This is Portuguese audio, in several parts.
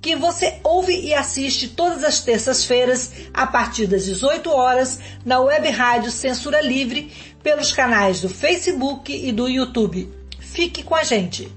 que você ouve e assiste todas as terças-feiras, a partir das 18 horas, na web rádio Censura Livre, pelos canais do Facebook e do YouTube. Fique com a gente!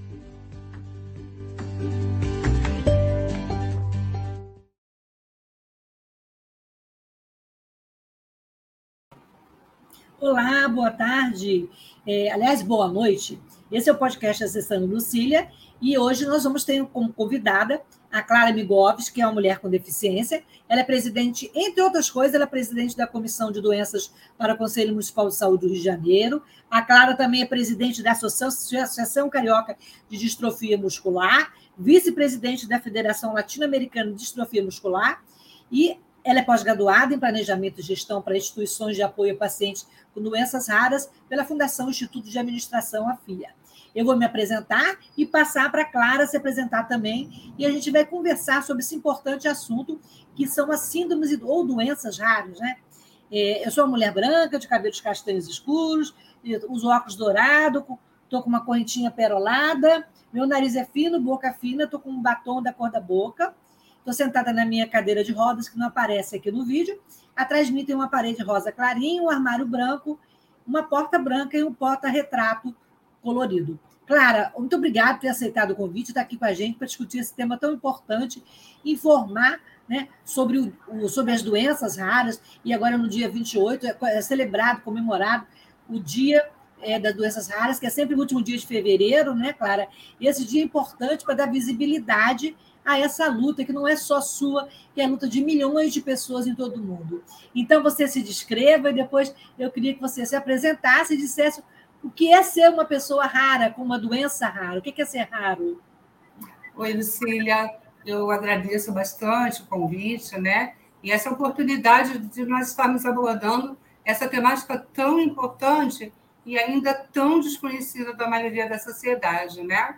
Olá, boa tarde. É, aliás, boa noite. Esse é o podcast Acessando Lucília e hoje nós vamos ter como convidada a Clara Migoves, que é uma mulher com deficiência. Ela é presidente, entre outras coisas, ela é presidente da Comissão de Doenças para o Conselho Municipal de Saúde do Rio de Janeiro. A Clara também é presidente da Associação Carioca de Distrofia Muscular, vice-presidente da Federação Latino-Americana de Distrofia Muscular e ela é pós-graduada em Planejamento e Gestão para Instituições de Apoio a Pacientes com Doenças Raras pela Fundação Instituto de Administração, a FIA. Eu vou me apresentar e passar para a Clara se apresentar também, e a gente vai conversar sobre esse importante assunto, que são as síndromes ou doenças raras. Né? É, eu sou uma mulher branca, de cabelos castanhos escuros, uso óculos dourado, estou com uma correntinha perolada, meu nariz é fino, boca fina, estou com um batom da cor da boca, estou sentada na minha cadeira de rodas, que não aparece aqui no vídeo. Atrás de mim tem uma parede rosa clarinha, um armário branco, uma porta branca e um porta-retrato colorido. Clara, muito obrigada por ter aceitado o convite, estar aqui com a gente para discutir esse tema tão importante, informar né, sobre, o, sobre as doenças raras, e agora no dia 28 é, é celebrado, comemorado o Dia é, das Doenças Raras, que é sempre o último dia de fevereiro, né, Clara? E esse dia é importante para dar visibilidade a essa luta, que não é só sua, que é a luta de milhões de pessoas em todo o mundo. Então, você se descreva e depois eu queria que você se apresentasse e dissesse o que é ser uma pessoa rara, com uma doença rara? O que é ser raro? Oi, Lucília. Eu agradeço bastante o convite, né? E essa oportunidade de nós estarmos abordando essa temática tão importante e ainda tão desconhecida da maioria da sociedade, né?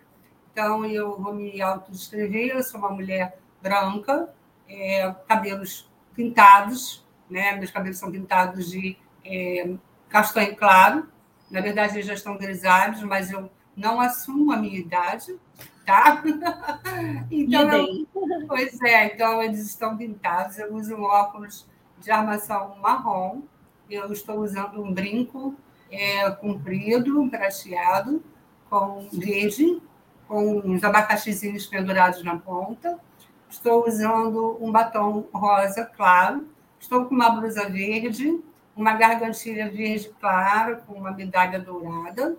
Então, eu vou me autodescrever, eu sou uma mulher branca, é, cabelos pintados, né? Meus cabelos são pintados de é, castanho claro, na verdade, eles já estão grisalhos, mas eu não assumo a minha idade, tá? então, eu, pois é, então eles estão pintados. Eu uso um óculos de armação marrom. Eu estou usando um brinco é, comprido, prateado, com verde, com uns abacaxizinhos pendurados na ponta. Estou usando um batom rosa claro. Estou com uma blusa verde uma gargantilha verde clara com uma medalha dourada.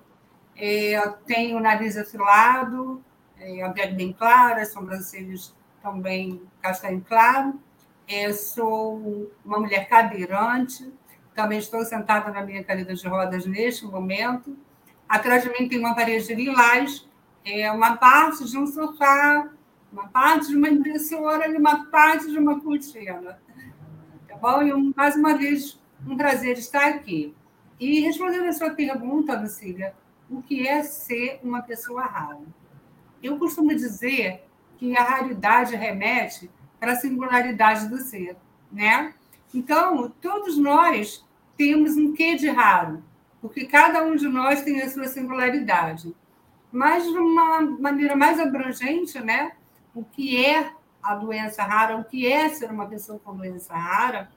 É, tenho o nariz afilado, é, a pele bem clara, sobrancelhas também castanho claro. É, sou uma mulher cadeirante, também estou sentada na minha cadeira de rodas neste momento. Atrás de mim tem uma parede de lilás, é, uma parte de um sofá, uma parte de uma impressora e uma parte de uma cortina. Tá bom? E mais uma vez um prazer estar aqui. E respondendo a sua pergunta, Lucília, o que é ser uma pessoa rara? Eu costumo dizer que a raridade remete para a singularidade do ser, né? Então, todos nós temos um quê de raro, porque cada um de nós tem a sua singularidade. Mas, de uma maneira mais abrangente, né? O que é a doença rara, o que é ser uma pessoa com doença rara,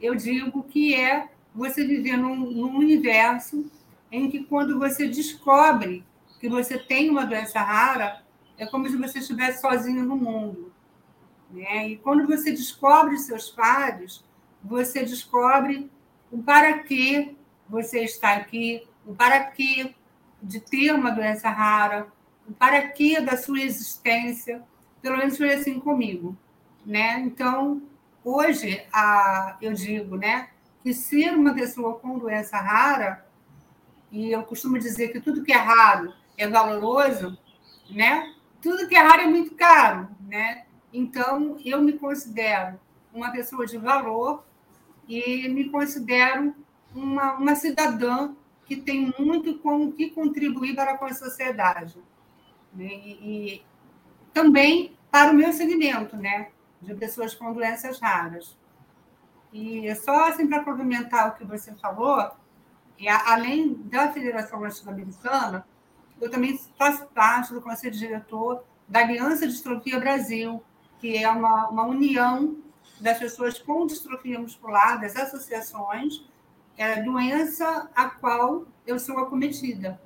eu digo que é você viver num, num universo em que, quando você descobre que você tem uma doença rara, é como se você estivesse sozinho no mundo. Né? E quando você descobre seus pares, você descobre o para que você está aqui, o para que de ter uma doença rara, o para que da sua existência. Pelo menos foi assim comigo. Né? Então, Hoje, a, eu digo né, que ser uma pessoa com doença rara, e eu costumo dizer que tudo que é raro é valoroso, né? tudo que é raro é muito caro. Né? Então, eu me considero uma pessoa de valor e me considero uma, uma cidadã que tem muito com que contribuir para com a sociedade. Né? E, e também para o meu segmento, né? De pessoas com doenças raras. E só assim para complementar o que você falou, e além da Federação Latino-Americana, eu também faço parte do conselho diretor da Aliança Distrofia Brasil, que é uma, uma união das pessoas com distrofia muscular, das associações, é doença a qual eu sou acometida,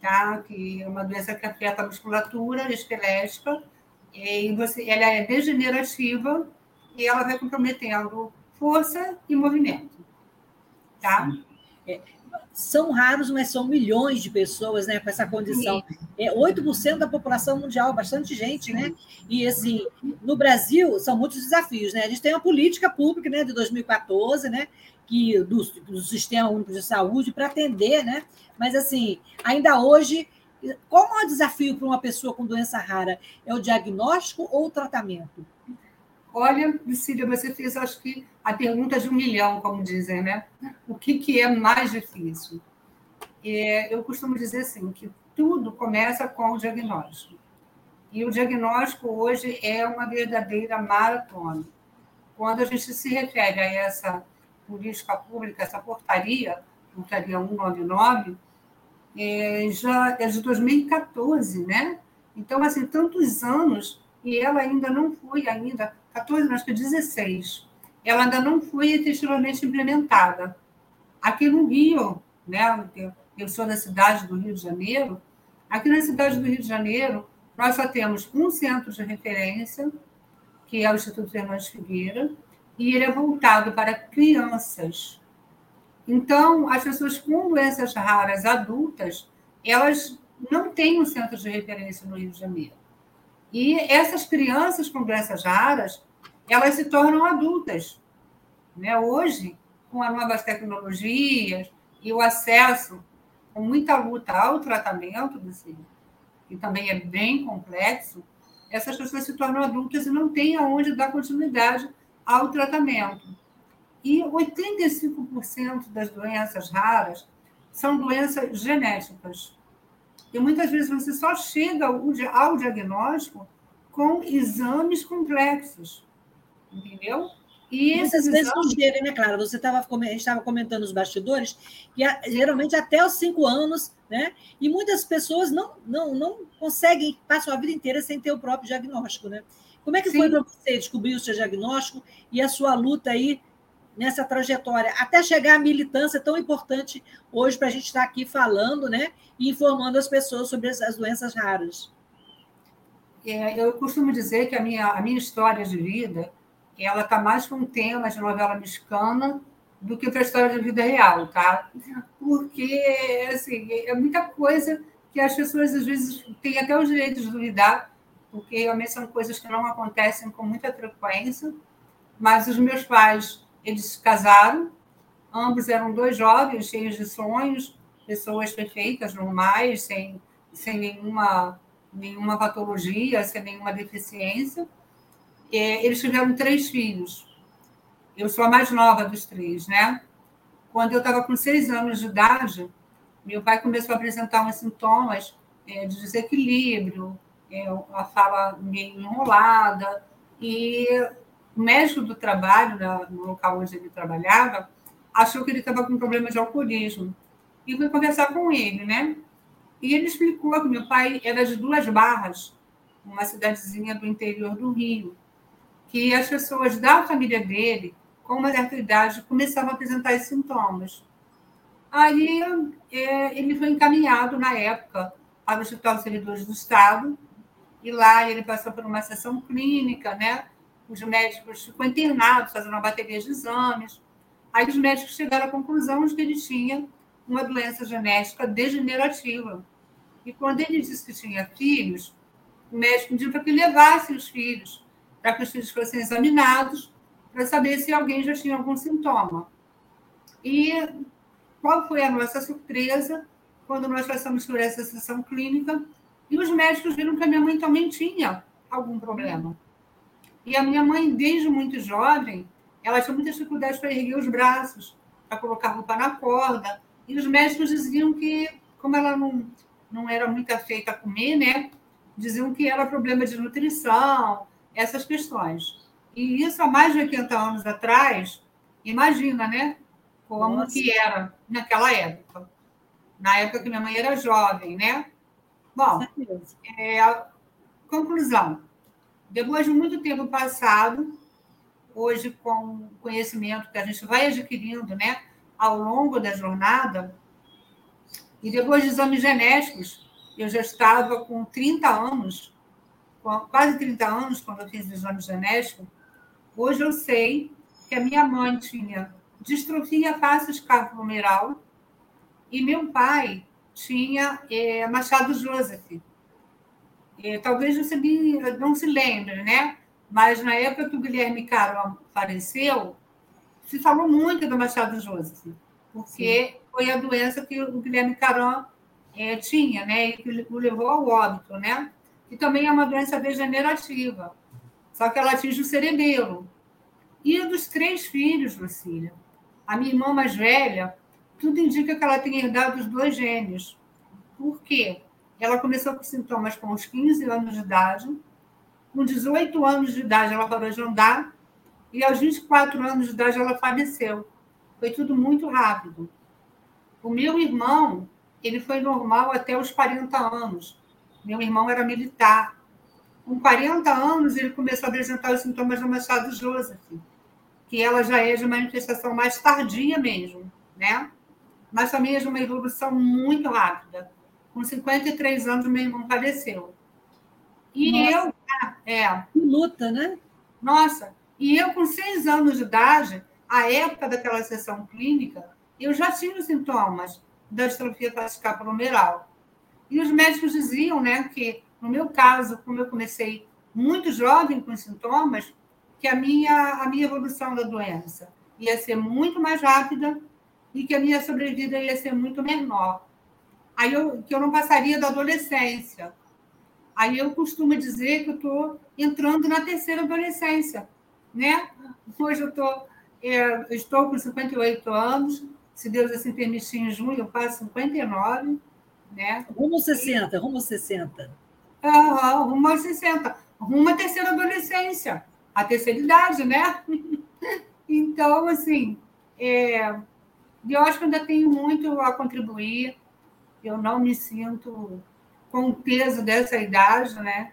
tá? que é uma doença que afeta a musculatura esquelética, e você, ela é degenerativa e ela vai comprometendo força e movimento. Tá? É, são raros, mas são milhões de pessoas né, com essa condição. É 8% da população mundial, bastante gente, né? E assim, no Brasil são muitos desafios, né? A gente tem uma política pública né, de 2014, né? Que, do, do Sistema Único de Saúde para atender, né? Mas assim, ainda hoje, qual o maior desafio para uma pessoa com doença rara? É o diagnóstico ou o tratamento? Olha, Priscila, você fez, acho que, a pergunta de um milhão, como dizem, né? O que, que é mais difícil? É, eu costumo dizer assim, que tudo começa com o diagnóstico. E o diagnóstico hoje é uma verdadeira maratona. Quando a gente se refere a essa política pública, essa portaria, portaria 199, é, já é de 2014, né? Então, assim, tantos anos e ela ainda não foi ainda 14, acho que 16. Ela ainda não foi efetivamente implementada. Aqui no Rio, né, eu sou da cidade do Rio de Janeiro, aqui na cidade do Rio de Janeiro, nós só temos um centro de referência, que é o Instituto Fernandes Figueira, e ele é voltado para crianças. Então, as pessoas com doenças raras adultas, elas não têm um centro de referência no Rio de Janeiro. E essas crianças com doenças raras, elas se tornam adultas. Né? Hoje, com as novas tecnologias e o acesso, com muita luta ao tratamento, desse, que também é bem complexo, essas pessoas se tornam adultas e não têm aonde dar continuidade ao tratamento. E 85% das doenças raras são doenças genéticas. E muitas vezes você só chega ao diagnóstico com exames complexos, entendeu? E Muitas vezes não chega, né, Clara? Você estava estava comentando nos bastidores que geralmente até os cinco anos, né? E muitas pessoas não, não, não conseguem, passam a vida inteira sem ter o próprio diagnóstico, né? Como é que Sim. foi para você descobrir o seu diagnóstico e a sua luta aí nessa trajetória, até chegar à militância tão importante hoje para a gente estar aqui falando né, e informando as pessoas sobre as, doenças raras. É, eu costumo dizer que a minha, a minha história de vida ela está mais com um tema de novela mexicana do que para a história de vida real, tá? Porque assim, é muita coisa que as pessoas às vezes têm até o direito de duvidar, porque realmente são coisas que não acontecem com muita frequência. Mas os meus pais eles casaram, ambos eram dois jovens, cheios de sonhos, pessoas perfeitas, normais, sem, sem nenhuma, nenhuma patologia, sem nenhuma deficiência. É, eles tiveram três filhos. Eu sou a mais nova dos três, né? Quando eu estava com seis anos de idade, meu pai começou a apresentar uns sintomas é, de desequilíbrio, é, a fala meio enrolada, e o médico do trabalho, no local onde ele trabalhava, achou que ele estava com problema de alcoolismo. E fui conversar com ele, né? E ele explicou que meu pai era de Duas Barras, uma cidadezinha do interior do Rio, que as pessoas da família dele, com uma certa idade, começavam a apresentar esses sintomas. Aí é, ele foi encaminhado, na época, para o Hospital dos Servidores do Estado, e lá ele passou por uma sessão clínica, né? Os médicos ficou internado, fazendo uma bateria de exames. Aí os médicos chegaram à conclusão de que ele tinha uma doença genética degenerativa. E quando ele disse que tinha filhos, o médico pediu para que levasse os filhos, para que os filhos fossem examinados, para saber se alguém já tinha algum sintoma. E qual foi a nossa surpresa quando nós passamos por essa sessão clínica e os médicos viram que a minha mãe também tinha algum problema. E a minha mãe, desde muito jovem, ela tinha muitas dificuldades para erguer os braços, para colocar roupa na corda. E os médicos diziam que, como ela não, não era muito afeita a comer, né? Diziam que era problema de nutrição, essas questões. E isso há mais de 80 anos atrás, imagina, né? Como Nossa. que era naquela época. Na época que minha mãe era jovem, né? Bom, é, conclusão. Depois de muito tempo passado, hoje com conhecimento que a gente vai adquirindo né, ao longo da jornada, e depois de exames genéticos, eu já estava com 30 anos, quase 30 anos quando eu fiz o exame genético, hoje eu sei que a minha mãe tinha distrofia face escapulomeral e meu pai tinha é, Machado Joseph, é, talvez você não se lembre, né? Mas na época que o Guilherme Caron faleceu, se falou muito do Machado Joseph, porque Sim. foi a doença que o Guilherme Caron é, tinha, né? E que o levou ao óbito, né? E também é uma doença degenerativa, só que ela atinge o cerebelo. E dos três filhos, Lucília, a minha irmã mais velha, tudo indica que ela tem herdado os dois gênios. Por quê? Ela começou com sintomas com uns 15 anos de idade. Com 18 anos de idade, ela parou de andar. E aos 24 anos de idade, ela faleceu. Foi tudo muito rápido. O meu irmão, ele foi normal até os 40 anos. Meu irmão era militar. Com 40 anos, ele começou a apresentar os sintomas do Machado Joseph, que ela já é de manifestação mais tardia mesmo, né? Mas também é de uma evolução muito rápida. Com 53 anos, meu irmão faleceu. E Nossa. eu. É. Que luta, né? Nossa, e eu, com seis anos de idade, a época daquela sessão clínica, eu já tinha os sintomas da distrofia escapulomeral. E os médicos diziam né, que, no meu caso, como eu comecei muito jovem com sintomas, que a minha, a minha evolução da doença ia ser muito mais rápida e que a minha sobrevida ia ser muito menor aí eu, que eu não passaria da adolescência. Aí eu costumo dizer que eu estou entrando na terceira adolescência, né? Hoje eu, tô, é, estou com 58 anos, se Deus assim permitir, em junho eu faço 59, né? Rumo 60, e... rumo 60. Uhum, rumo aos 60. Rumo à terceira adolescência, a terceira idade, né? então, assim, é, eu acho que ainda tenho muito a contribuir eu não me sinto com o peso dessa idade, né?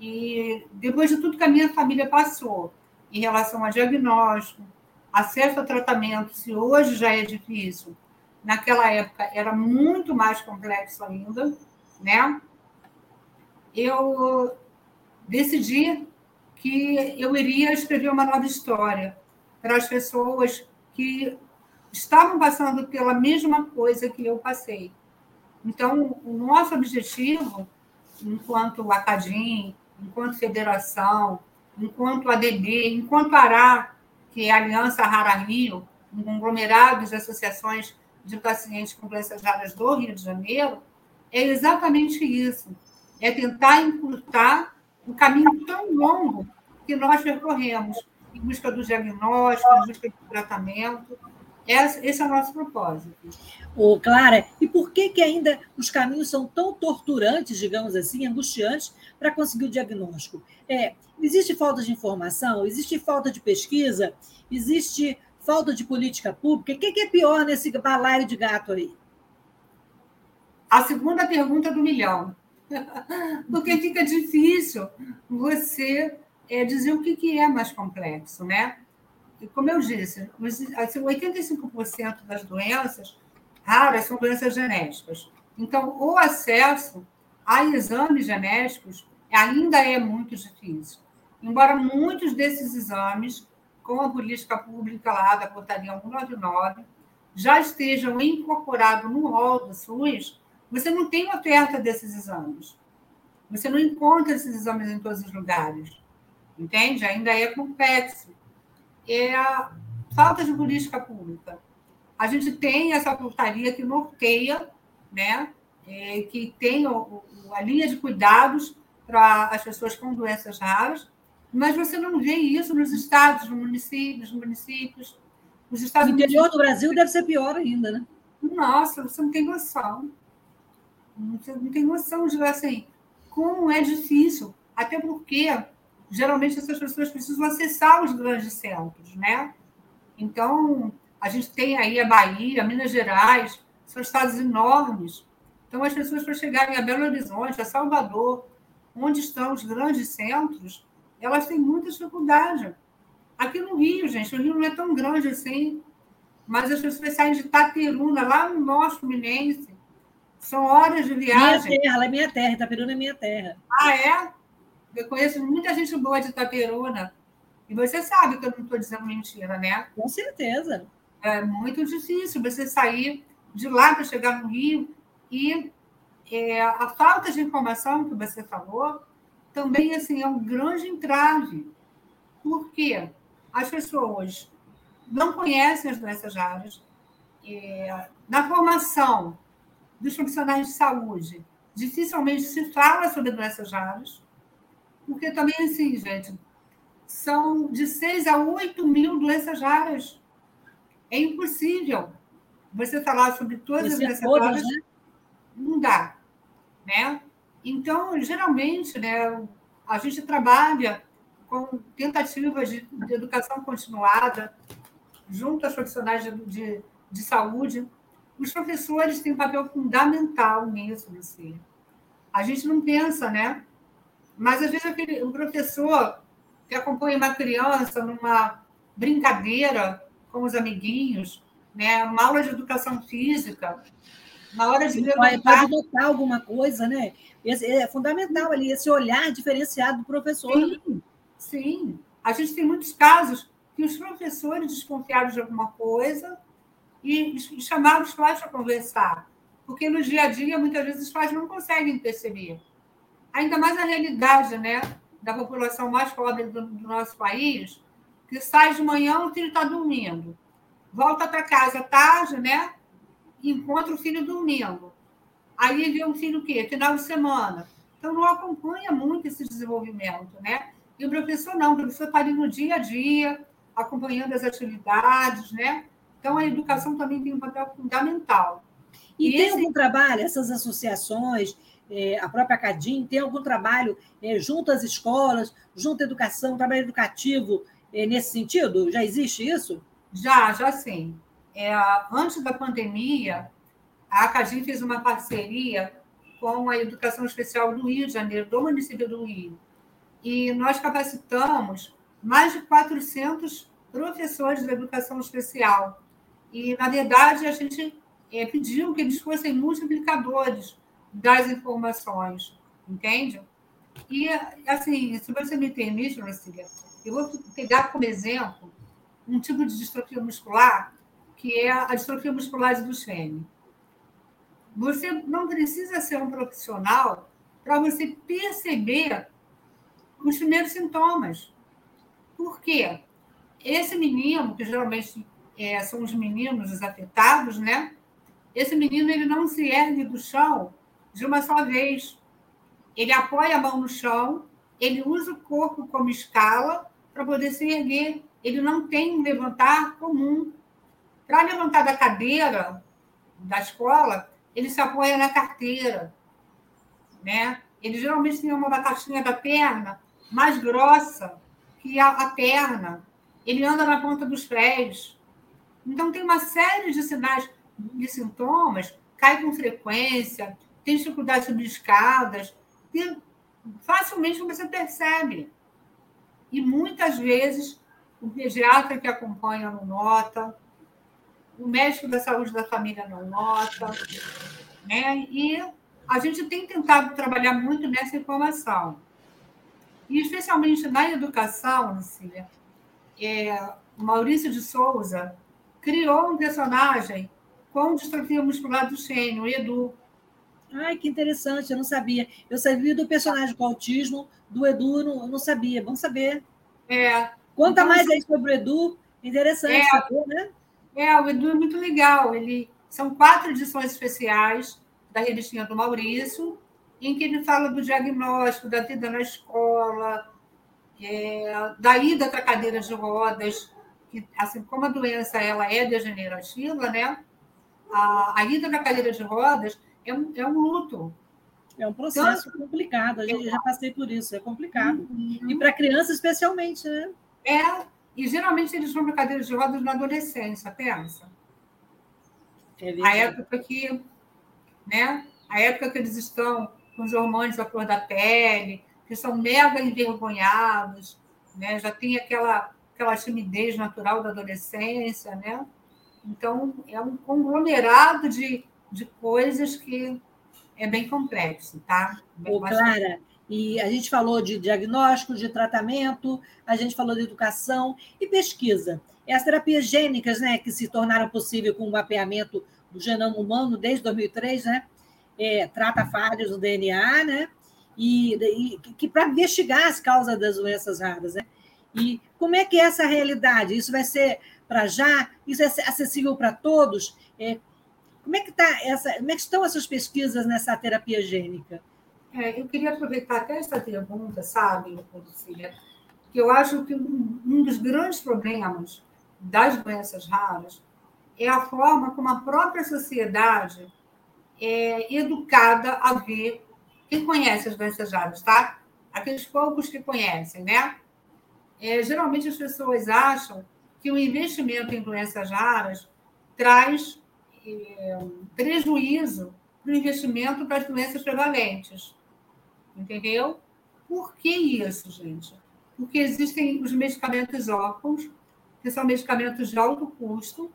E depois de tudo que a minha família passou em relação a diagnóstico, acesso a tratamento, se hoje já é difícil, naquela época era muito mais complexo ainda, né? Eu decidi que eu iria escrever uma nova história para as pessoas que estavam passando pela mesma coisa que eu passei. Então, o nosso objetivo, enquanto Acadim, enquanto federação, enquanto ADB, enquanto ARA, que é a Aliança Rara Rio, um conglomerado de associações de pacientes com doenças raras do Rio de Janeiro, é exatamente isso. É tentar encurtar um caminho tão longo que nós percorremos em busca do diagnóstico, em busca do tratamento, esse é o nosso propósito. Ô, Clara, e por que, que ainda os caminhos são tão torturantes, digamos assim, angustiantes, para conseguir o diagnóstico? É, existe falta de informação? Existe falta de pesquisa? Existe falta de política pública? O que, que é pior nesse balaio de gato aí? A segunda pergunta do milhão. Porque fica difícil você é, dizer o que, que é mais complexo, né? Como eu disse, 85% assim, das doenças raras são doenças genéticas. Então, o acesso a exames genéticos ainda é muito difícil. Embora muitos desses exames, com a política pública lá da portaria 199, já estejam incorporados no rol do SUS, você não tem oferta desses exames. Você não encontra esses exames em todos os lugares. Entende? Ainda é complexo é a falta de política pública. A gente tem essa portaria que norteia, né, é, que tem o, a linha de cuidados para as pessoas com doenças raras, Mas você não vê isso nos estados, nos municípios, nos municípios. Os estados no interior do Brasil deve ser pior ainda, né? Nossa, você não tem noção. Você não tem noção de assim, como é difícil. Até porque, geralmente, essas pessoas precisam acessar os grandes centros, né? Então, a gente tem aí a Bahia, Minas Gerais, são estados enormes. Então, as pessoas, para chegarem a Belo Horizonte, a Salvador, onde estão os grandes centros, elas têm muita dificuldade. Aqui no Rio, gente, o Rio não é tão grande assim, mas as pessoas saem de Itaperuna, lá no Norte Fluminense, são horas de viagem. Minha terra, ela é minha terra, Itaperuna é minha terra. Ah, é? Eu conheço muita gente boa de Itaperuna. E você sabe que eu não estou dizendo mentira, né? Com certeza. É muito difícil você sair de lá para chegar no Rio. E é, a falta de informação que você falou também assim, é um grande entrave. Por quê? As pessoas não conhecem as doenças raras. É, na formação dos profissionais de saúde, dificilmente se fala sobre doenças raras, porque também, assim, gente, são de 6 a 8 mil doenças raras. É impossível você falar sobre todas as doenças raras. Né? Não dá. Né? Então, geralmente, né, a gente trabalha com tentativas de, de educação continuada, junto aos profissionais de, de, de, saúde. Os professores têm um papel fundamental nisso, Lucia. A gente não pensa, né? Mas, às vezes, aquele, o professor que acompanha uma criança numa brincadeira com os amiguinhos, né? uma aula de educação física, na hora de levantar... Pode notar alguma coisa, né? É fundamental ali, esse olhar diferenciado do professor. Sim, sim. A gente tem muitos casos que os professores desconfiaram de alguma coisa e, e chamaram os pais para conversar. Porque no dia a dia, muitas vezes, os pais não conseguem perceber. Ainda mais na realidade né, da população mais pobre do, do nosso país, que sai de manhã, o filho está dormindo. Volta para casa tarde, né? encontra o filho dormindo. Aí vê um filho o quê? Final de semana. Então, não acompanha muito esse desenvolvimento, né? E o professor não, o professor está ali no dia a dia, acompanhando as atividades, né? Então, a educação também tem um papel fundamental. E, e tem esse... algum trabalho, essas associações, é, a própria Cadim, tem algum trabalho é, junto às escolas, junto à educação, trabalho educativo é, nesse sentido? Já existe isso? Já, já sim é, antes da pandemia, a Academ fez uma parceria com a Educação Especial do Rio de Janeiro, do município do Rio. E nós capacitamos mais de 400 professores da educação especial. E, na verdade, a gente é, pediu que eles fossem multiplicadores das informações, entende? E, assim, se você me permite, Lucília, eu vou pegar como exemplo um tipo de distrofia muscular que é a distrofia muscular de Duchenne. Você não precisa ser um profissional para você perceber os primeiros sintomas. Por quê? Esse menino, que geralmente é, são os meninos os afetados, né? Esse menino ele não se ergue do chão de uma só vez. Ele apoia a mão no chão, ele usa o corpo como escala para poder se erguer. Ele não tem um levantar comum. Para levantar da cadeira da escola, ele se apoia na carteira. Né? Ele geralmente tem uma batatinha da perna mais grossa que a, a perna. Ele anda na ponta dos pés. Então, tem uma série de sinais, de sintomas, cai com frequência, tem dificuldade de subir escadas, facilmente você percebe. E muitas vezes o pediatra que acompanha não nota, o médico da saúde da família não nota, né? E a gente tem tentado trabalhar muito nessa informação. E especialmente na educação, Lucília, é, Maurício de Souza criou um personagem com distrofia muscular do Xênio, o Edu. Ai, que interessante, eu não sabia. Eu sabia do personagem com autismo, do Edu, eu não, eu não sabia. Vamos saber. É. Conta então, mais aí sobre o Edu. Interessante é, saber, né? É, o Edu é muito legal. Ele são quatro edições especiais da revistinha do Maurício, em que ele fala do diagnóstico, da vida na escola, é, da ida para cadeira de rodas, que, assim como a doença ela é degenerativa, né? A, a ida para cadeira de rodas é um, é um luto. É um processo então, complicado, a gente já passei por isso, é complicado. Uhum. E para criança, especialmente, né? É, e geralmente eles vão para cadeira de rodas na adolescência, pensa. É a época que, né? A época que eles estão com os hormônios à cor da pele, que são mega envergonhados, né? já tem aquela, aquela timidez natural da adolescência. Né? Então, é um conglomerado de, de coisas que é bem complexo. Tá? Ô, Clara, e a gente falou de diagnóstico, de tratamento, a gente falou de educação e pesquisa. E as terapias gênicas, né, que se tornaram possível com o mapeamento do genoma humano desde 2003, né, é, trata falhas no DNA, né, e, e que para investigar as causas das doenças raras, né? E como é que é essa realidade? Isso vai ser para já? Isso é acessível para todos? É, como é que tá essa? Como é que estão essas pesquisas nessa terapia gênica? É, eu queria aproveitar até essa pergunta, sabe, Lucília, que eu acho que um dos grandes problemas das doenças raras é a forma como a própria sociedade é educada a ver quem conhece as doenças raras, tá? Aqueles poucos que conhecem, né? É, geralmente as pessoas acham que o investimento em doenças raras traz é, prejuízo para o investimento para as doenças prevalentes. Entendeu? Por que isso, gente? Porque existem os medicamentos órfãos, que são medicamentos de alto custo,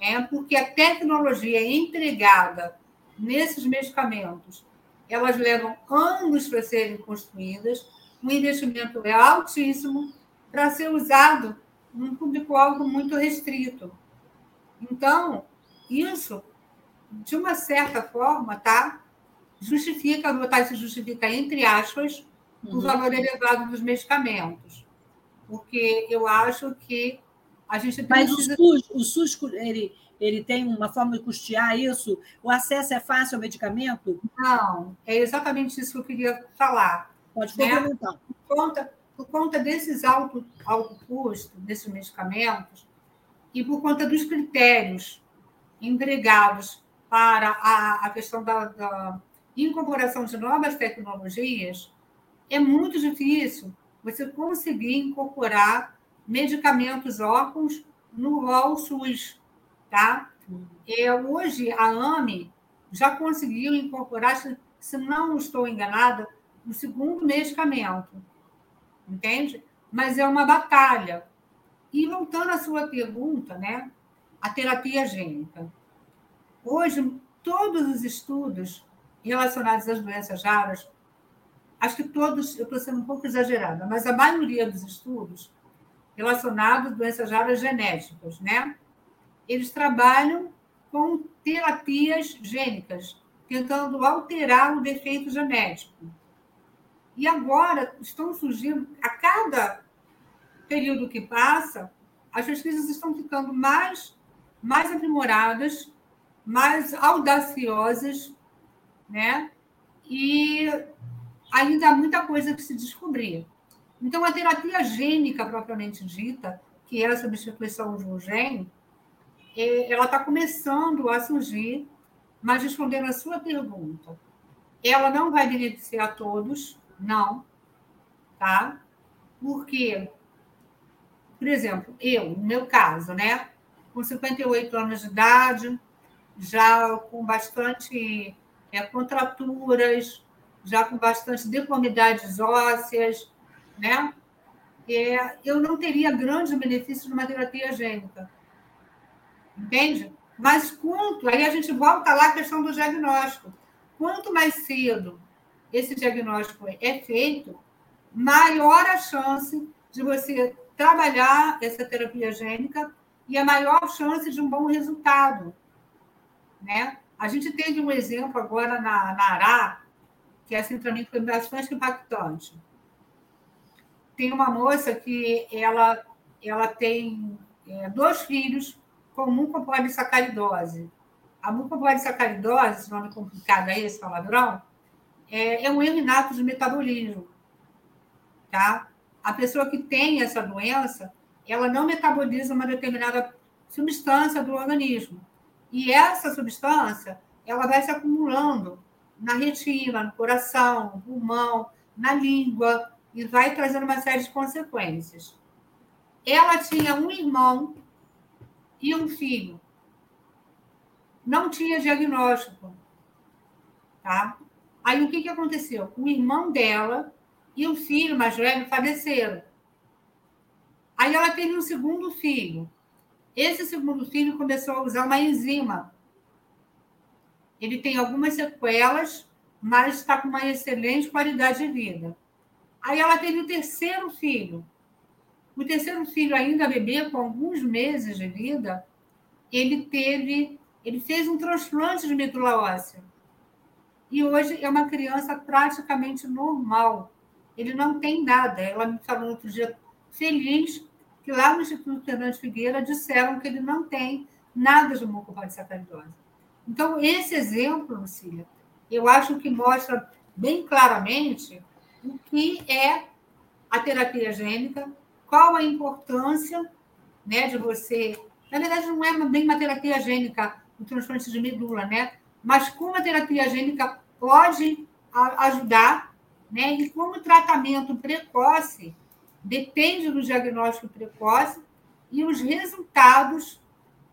né? porque a tecnologia empregada nesses medicamentos elas levam anos para serem construídas, o investimento é altíssimo para ser usado num público-alvo muito restrito. Então, isso, de uma certa forma, tá? justifica, vou botar se justifica entre aspas, uhum. o valor elevado dos medicamentos. Porque eu acho que a gente Mas precisa... o SUS, o SUS ele, ele tem uma forma de custear isso? O acesso é fácil ao medicamento? Não, é exatamente isso que eu queria falar. Pode complementar. Né? Por, conta, por conta desses alto, alto custo, desses medicamentos, e por conta dos critérios empregados para a, a questão da, da incorporação de novas tecnologias, é muito difícil você conseguir incorporar medicamentos órfãos no rol SUS. Tá? É, hoje, a AME já conseguiu incorporar, se não estou enganada, o segundo medicamento. Entende? Mas é uma batalha. E voltando à sua pergunta, né? A terapia gênica. Hoje, todos os estudos relacionados às doenças raras, acho que todos, eu estou sendo um pouco exagerada, mas a maioria dos estudos relacionados a doenças raras genéticas, né? eles trabalham com terapias gênicas, tentando alterar o defeito genético. E agora estão surgindo, a cada período que passa, as pesquisas estão ficando mais, mais aprimoradas, mais audaciosas, né? E ainda há muita coisa que se descobrir. Então, a terapia gênica propriamente dita, que é a substituição de um gene, é, ela está começando a surgir, mas respondendo a sua pergunta, ela não vai beneficiar todos, não, tá? Porque, por exemplo, eu, no meu caso, né, com 58 anos de idade, já com bastante é, contraturas, já com bastante deformidades ósseas, né? É, eu não teria grandes benefícios numa terapia gênica. Entende? Mas quanto, aí a gente volta lá à questão do diagnóstico. Quanto mais cedo esse diagnóstico é feito, maior a chance de você trabalhar essa terapia gênica e a maior chance de um bom resultado. Né? A gente teve um exemplo agora na, na que assim, para mim foi bastante impactante. Tem uma moça que ela, ela tem é, dois filhos com mucopolissacaridose. A mucopolissacaridose, esse nome complicado aí, esse palavrão, é, é um erro inato de metabolismo. Tá? a pessoa que tem essa doença, ela não metaboliza uma determinada substância do organismo. E essa substância, ela vai se acumulando na retina, no coração, no pulmão, na língua, e vai trazendo uma série de consequências. Ela tinha um irmão e um filho. Não tinha diagnóstico. Tá? Aí o que, que aconteceu? O irmão dela e o filho mais velho faleceram. Aí ela teve um segundo filho. Esse segundo filho começou a usar uma enzima. Ele tem algumas sequelas, mas está com uma excelente qualidade de vida. Aí ela teve o terceiro filho. O terceiro filho, ainda bebê, com alguns meses de vida, ele teve, ele fez um transplante de medula óssea e hoje é uma criança praticamente normal. Ele não tem nada. Ela me falou outro dia, feliz, que lá no Instituto Fernandes Figueira disseram que ele não tem nada de mucopolissacaridose. Então, esse exemplo, Lucília, eu acho que mostra bem claramente o que é a terapia gênica, qual a importância né, de você. Na verdade, não é bem uma terapia gênica, o transplante de medula, né? mas como a terapia gênica pode ajudar, né? E como tratamento precoce depende do diagnóstico precoce e os resultados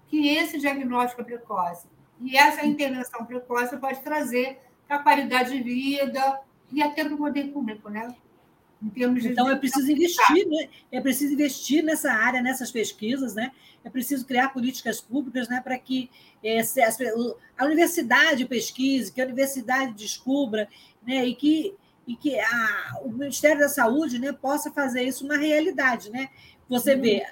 que esse diagnóstico precoce e essa intervenção precoce pode trazer para a qualidade de vida e até para o poder público, né? então é preciso investir, né? É preciso investir nessa área, nessas pesquisas, né? É preciso criar políticas públicas, né, para que esse, a universidade pesquise, que a universidade descubra, né, e que e que a, o Ministério da Saúde, né, possa fazer isso uma realidade, né? Você vê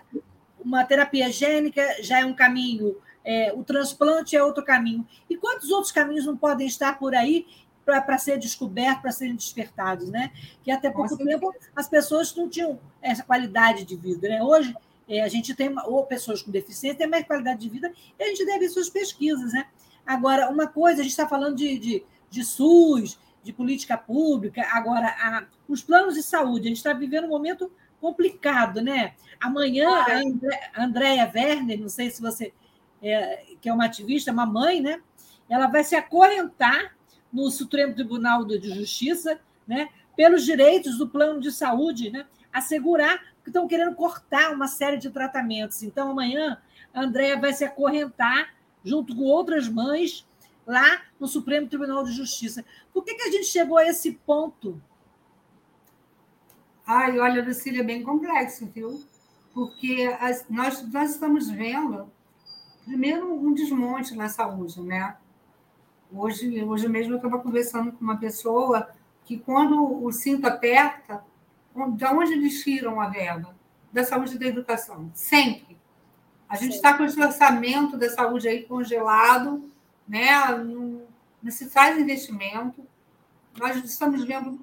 uma terapia gênica já é um caminho, é, o transplante é outro caminho. E quantos outros caminhos não podem estar por aí para ser descoberto, para serem despertados, né? Que até pouco Nossa, tempo as pessoas não tinham essa qualidade de vida, né? Hoje é, a gente tem, ou pessoas com deficiência têm mais qualidade de vida e a gente deve suas pesquisas, né? Agora, uma coisa, a gente está falando de, de, de, SUS, de política pública, agora, a, os planos de saúde, a gente está vivendo um momento complicado, né? Amanhã, a Andréia Werner, não sei se você, é, que é uma ativista, uma mãe, né? Ela vai se acorrentar no Supremo Tribunal de Justiça, né, pelos direitos do plano de saúde, né, assegurar que estão querendo cortar uma série de tratamentos. Então, amanhã, a Andrea vai se acorrentar, junto com outras mães, lá no Supremo Tribunal de Justiça. Por que, que a gente chegou a esse ponto? Ai, olha, Lucília, é bem complexo, viu? Porque as, nós, nós estamos vendo, primeiro, um desmonte na saúde, né? Hoje, hoje mesmo eu estava conversando com uma pessoa que, quando o cinto aperta, de onde eles tiram a verba? Da saúde e da educação. Sempre. A gente está com esse orçamento da saúde aí congelado, né? não, não se faz investimento. Nós estamos vendo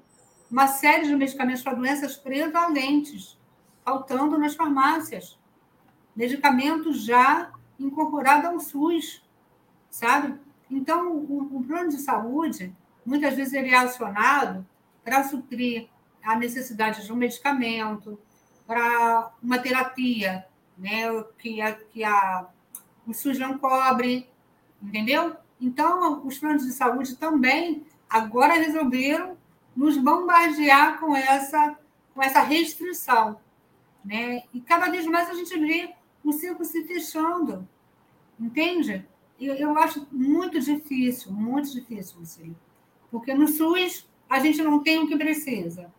uma série de medicamentos para doenças prevalentes faltando nas farmácias. Medicamentos já incorporados ao SUS, sabe? Então, o, o plano de saúde, muitas vezes, ele é acionado para suprir a necessidade de um medicamento, para uma terapia, né, que, a, que a, o SUS não cobre, entendeu? Então, os planos de saúde também agora resolveram nos bombardear com essa, com essa restrição. Né? E cada vez mais a gente vê o ciclo se fechando, entende? eu, eu acho muito difícil, muito difícil, Lucília. Porque no SUS a gente não tem o que precisa.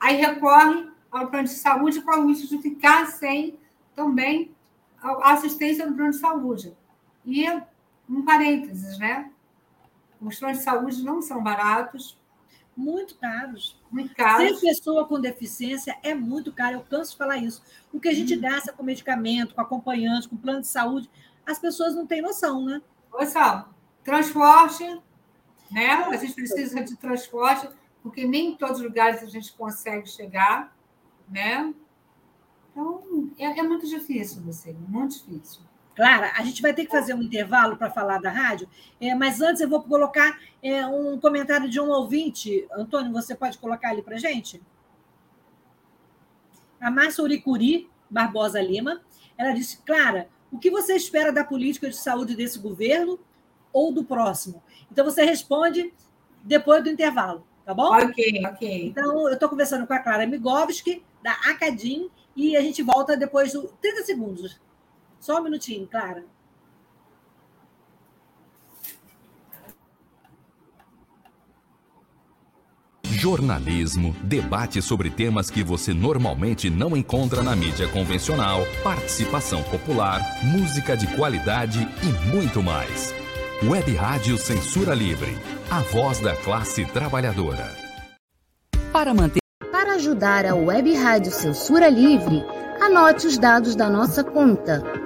Aí recorre ao plano de saúde com o risco de ficar sem também a assistência do plano de saúde. E, um parênteses, né? Os planos de saúde não são baratos. Muito caros. Muito caros. Ser pessoa com deficiência é muito caro, eu canso de falar isso. O que a gente hum. gasta com medicamento, com acompanhante, com plano de saúde, as pessoas não têm noção, né? Noção. Transporte, né? A gente precisa de transporte, porque nem em todos os lugares a gente consegue chegar, né? Então, é, é muito difícil, você, muito difícil. Clara, a gente vai ter que fazer um intervalo para falar da rádio, é, mas antes eu vou colocar é, um comentário de um ouvinte. Antônio, você pode colocar ali para gente? a Márcia Uricuri Barbosa Lima. Ela disse, Clara, o que você espera da política de saúde desse governo ou do próximo? Então, você responde depois do intervalo, tá bom? Ok, ok. Então, eu estou conversando com a Clara Migovski, da Acadim, e a gente volta depois do 30 segundos. Só um minutinho, Clara. jornalismo, debate sobre temas que você normalmente não encontra na mídia convencional, participação popular, música de qualidade e muito mais. Web Rádio Censura Livre, a voz da classe trabalhadora. Para manter Para ajudar a Web Rádio Censura Livre, anote os dados da nossa conta.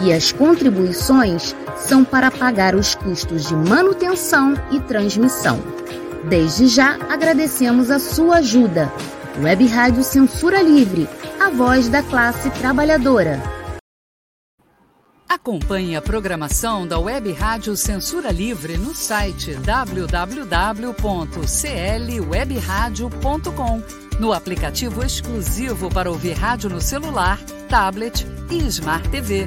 e as contribuições são para pagar os custos de manutenção e transmissão. Desde já agradecemos a sua ajuda Web Rádio Censura Livre, a voz da classe trabalhadora. Acompanhe a programação da Web Rádio Censura Livre no site www.clwebradio.com, no aplicativo exclusivo para ouvir rádio no celular, tablet e Smart TV.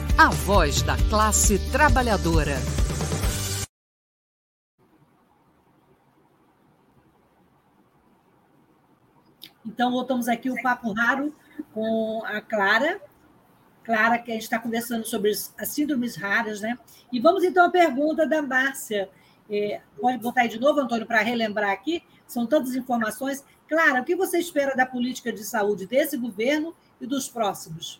A voz da classe trabalhadora. Então, voltamos aqui o Papo Raro com a Clara. Clara, que a gente está conversando sobre as síndromes raras, né? E vamos então à pergunta da Márcia. É, pode botar aí de novo, Antônio, para relembrar aqui. São tantas informações. Clara, o que você espera da política de saúde desse governo e dos próximos?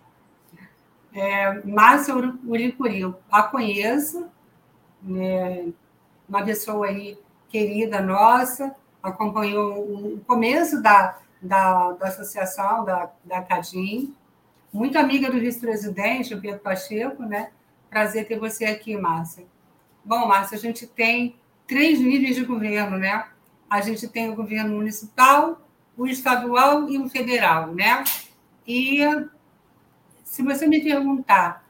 É, Márcia Uricuri, a conheço, né, uma pessoa aí querida nossa, acompanhou o começo da, da, da associação, da, da CADIM, muito amiga do vice-presidente, o Pedro Pacheco, né? Prazer ter você aqui, Márcia. Bom, Márcia, a gente tem três níveis de governo, né? A gente tem o governo municipal, o estadual e o federal, né? E se você me perguntar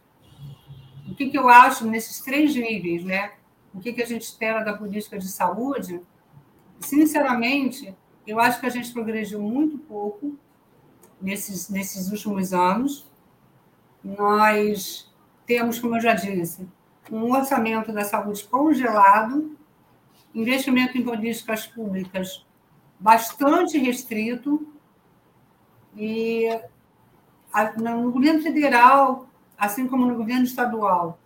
o que, que eu acho nesses três níveis, né? O que, que a gente espera da política de saúde, sinceramente, eu acho que a gente progrediu muito pouco nesses, nesses últimos anos. Nós temos, como eu já disse, um orçamento da saúde congelado, investimento em políticas públicas bastante restrito, e no governo federal, assim como no governo estadual,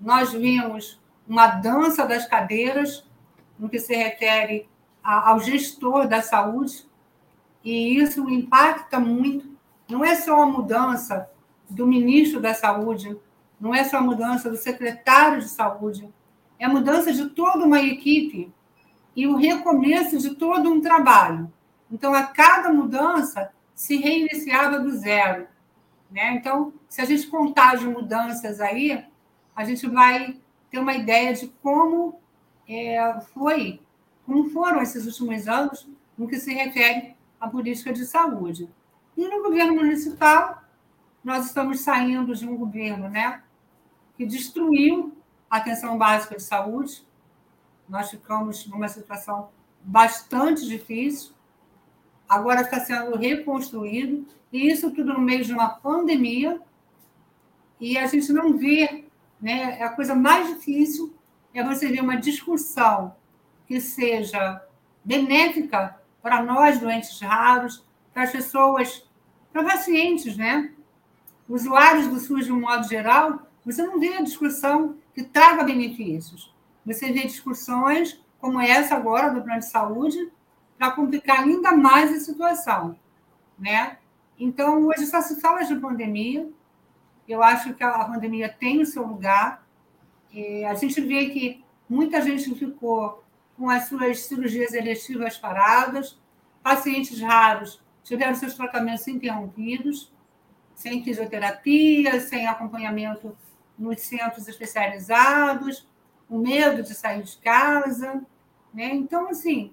nós vimos uma dança das cadeiras no que se refere ao gestor da saúde, e isso impacta muito. Não é só a mudança do ministro da saúde, não é só a mudança do secretário de saúde, é a mudança de toda uma equipe e o recomeço de todo um trabalho. Então, a cada mudança se reiniciava do zero. Né? Então, se a gente contar de mudanças aí, a gente vai ter uma ideia de como é, foi como foram esses últimos anos no que se refere à política de saúde. E no governo municipal, nós estamos saindo de um governo né, que destruiu a atenção básica de saúde. Nós ficamos numa situação bastante difícil. Agora está sendo reconstruído, e isso tudo no meio de uma pandemia. E a gente não vê, né, a coisa mais difícil é você ver uma discussão que seja benéfica para nós, doentes raros, para as pessoas, para pacientes, né? Usuários do SUS, de um modo geral, você não vê a discussão que traga benefícios. Você vê discussões como essa agora do plano de saúde para complicar ainda mais a situação, né? Então, hoje só se fala de pandemia. Eu acho que a pandemia tem o seu lugar. E a gente vê que muita gente ficou com as suas cirurgias eletivas paradas, pacientes raros tiveram seus tratamentos interrompidos, sem fisioterapia, sem acompanhamento nos centros especializados, o medo de sair de casa. Né? Então, assim,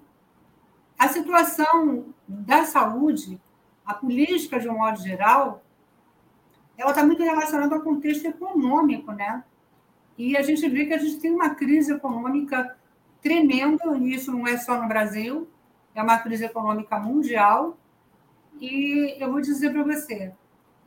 a situação da saúde, a política de um modo geral, ela está muito relacionada ao contexto econômico, né? E a gente vê que a gente tem uma crise econômica tremenda, e isso não é só no Brasil, é uma crise econômica mundial. E eu vou dizer para você,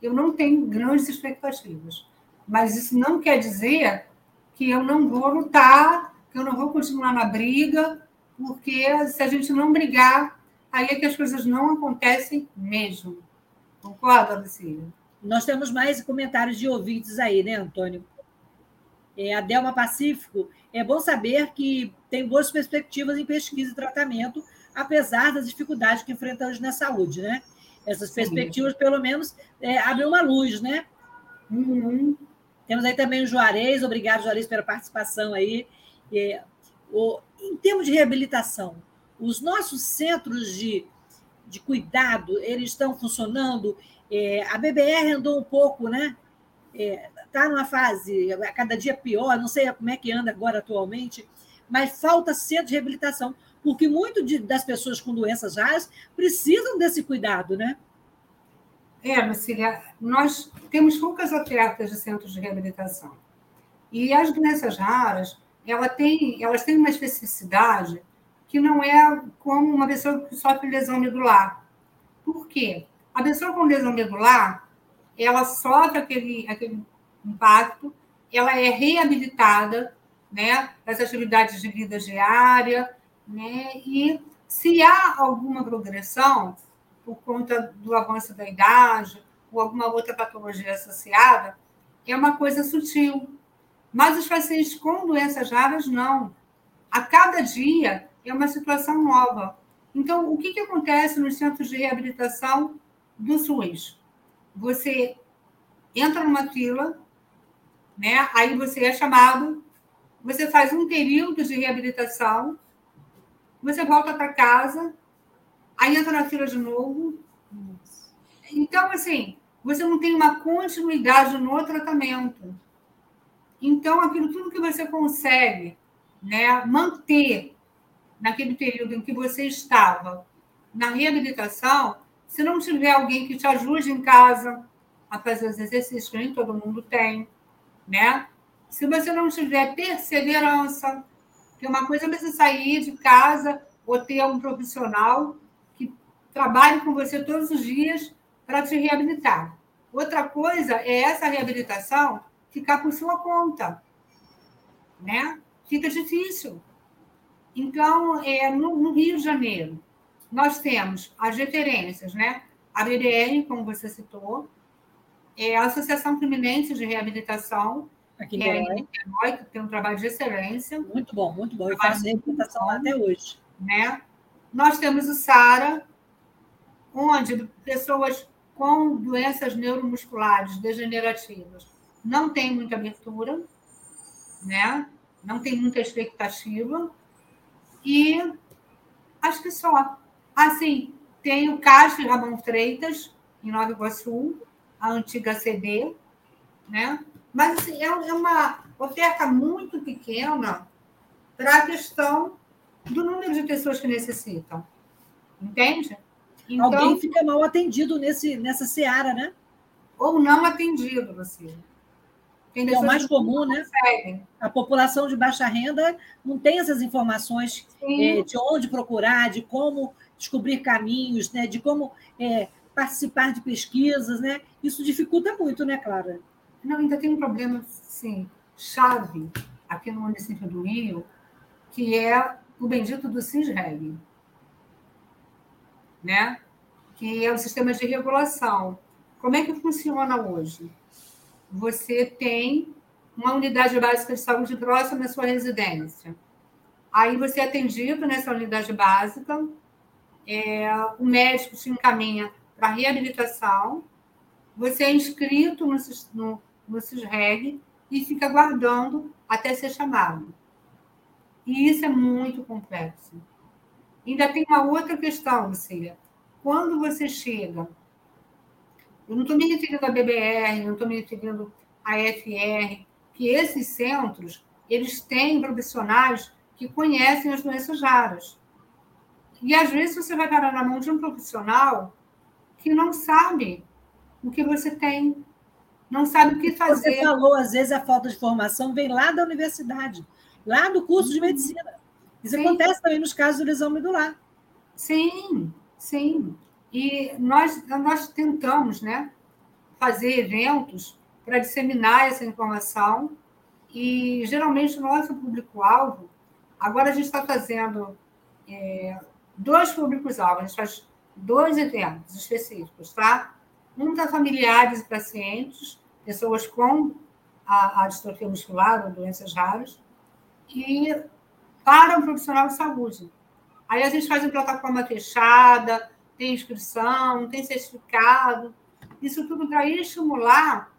eu não tenho grandes expectativas, mas isso não quer dizer que eu não vou lutar, que eu não vou continuar na briga, porque se a gente não brigar, aí é que as coisas não acontecem mesmo. Concorda, Lucília? Nós temos mais comentários de ouvintes aí, né, Antônio? É, a Delma Pacífico, é bom saber que tem boas perspectivas em pesquisa e tratamento, apesar das dificuldades que enfrentamos na saúde, né? Essas Sim. perspectivas, pelo menos, é, abrem uma luz, né? Uhum. Temos aí também o Juarez, obrigado, Juarez, pela participação aí. É, o, em termos de reabilitação, os nossos centros de, de cuidado, eles estão funcionando? É, a BBR andou um pouco, né? Está é, tá numa fase, a cada dia pior, não sei como é que anda agora atualmente, mas falta centro de reabilitação, porque muito de, das pessoas com doenças raras precisam desse cuidado, né? É, Lucília, nós temos poucas ofertas de centros de reabilitação. E as doenças raras, ela tem, elas têm uma especificidade que não é como uma pessoa que sofre lesão medular. Por quê? A pessoa com lesão medular, ela sofre aquele, aquele impacto, ela é reabilitada né, das atividades de vida diária, né, e se há alguma progressão por conta do avanço da idade ou alguma outra patologia associada, é uma coisa sutil. Mas os pacientes com doenças raras, não. A cada dia é uma situação nova. Então, o que, que acontece nos centros de reabilitação do SUS? Você entra numa fila, né? aí você é chamado, você faz um período de reabilitação, você volta para casa, aí entra na fila de novo. Então, assim, você não tem uma continuidade no tratamento. Então, aquilo tudo que você consegue né, manter naquele período em que você estava na reabilitação, se não tiver alguém que te ajude em casa a fazer os exercícios que nem todo mundo tem, né? Se você não tiver perseverança, que uma coisa é você sair de casa ou ter um profissional que trabalhe com você todos os dias para te reabilitar. Outra coisa é essa reabilitação ficar por sua conta, né? Fica difícil. Então, é, no, no Rio de Janeiro, nós temos as referências, né? A BDR, como você citou, é a Associação Fluminense de Reabilitação, Aqui que é Niterói, que tem um trabalho de excelência. Muito bom, muito bom. Eu faço reabilitação lá até hoje. Né? Nós temos o SARA, onde pessoas com doenças neuromusculares degenerativas não tem muita abertura, né? não tem muita expectativa, e acho que só. Assim, tem o Castro Ramon Freitas, em Nova Iguaçu, a antiga CD, né? mas assim, é, é uma oferta muito pequena para a questão do número de pessoas que necessitam. Entende? Então, Alguém fica mal atendido nesse, nessa seara, né? Ou não atendido, você é o mais comum, né? A população de baixa renda não tem essas informações é, de onde procurar, de como descobrir caminhos, né? de como é, participar de pesquisas, né? Isso dificulta muito, né, Clara? Não, ainda tem um problema, sim, chave aqui no município do Rio, que é o bendito do CISREG, né? que é o sistema de regulação. Como é que funciona hoje? Você tem uma unidade básica de saúde próxima à sua residência. Aí você é atendido nessa unidade básica, é, o médico te encaminha para reabilitação, você é inscrito no, no, no CISREG e fica aguardando até ser chamado. E isso é muito complexo. Ainda tem uma outra questão, Lucília. Quando você chega, eu não estou me referindo à BBR, não estou me referindo à FR, que esses centros eles têm profissionais que conhecem as doenças raras. E às vezes você vai parar na mão de um profissional que não sabe o que você tem, não sabe o que fazer. Você falou, às vezes a falta de formação vem lá da universidade, lá do curso de uhum. medicina. Isso sim. acontece também nos casos de lesão medular. Sim, sim. E nós, nós tentamos né, fazer eventos para disseminar essa informação. E geralmente nosso público-alvo, agora a gente está fazendo é, dois públicos-alvo, a gente faz dois eventos específicos, tá? Um para familiares e pacientes, pessoas com a, a distrofia muscular ou doenças raras, e para um profissional de saúde. Aí a gente faz uma plataforma fechada, tem inscrição, tem certificado, isso tudo para estimular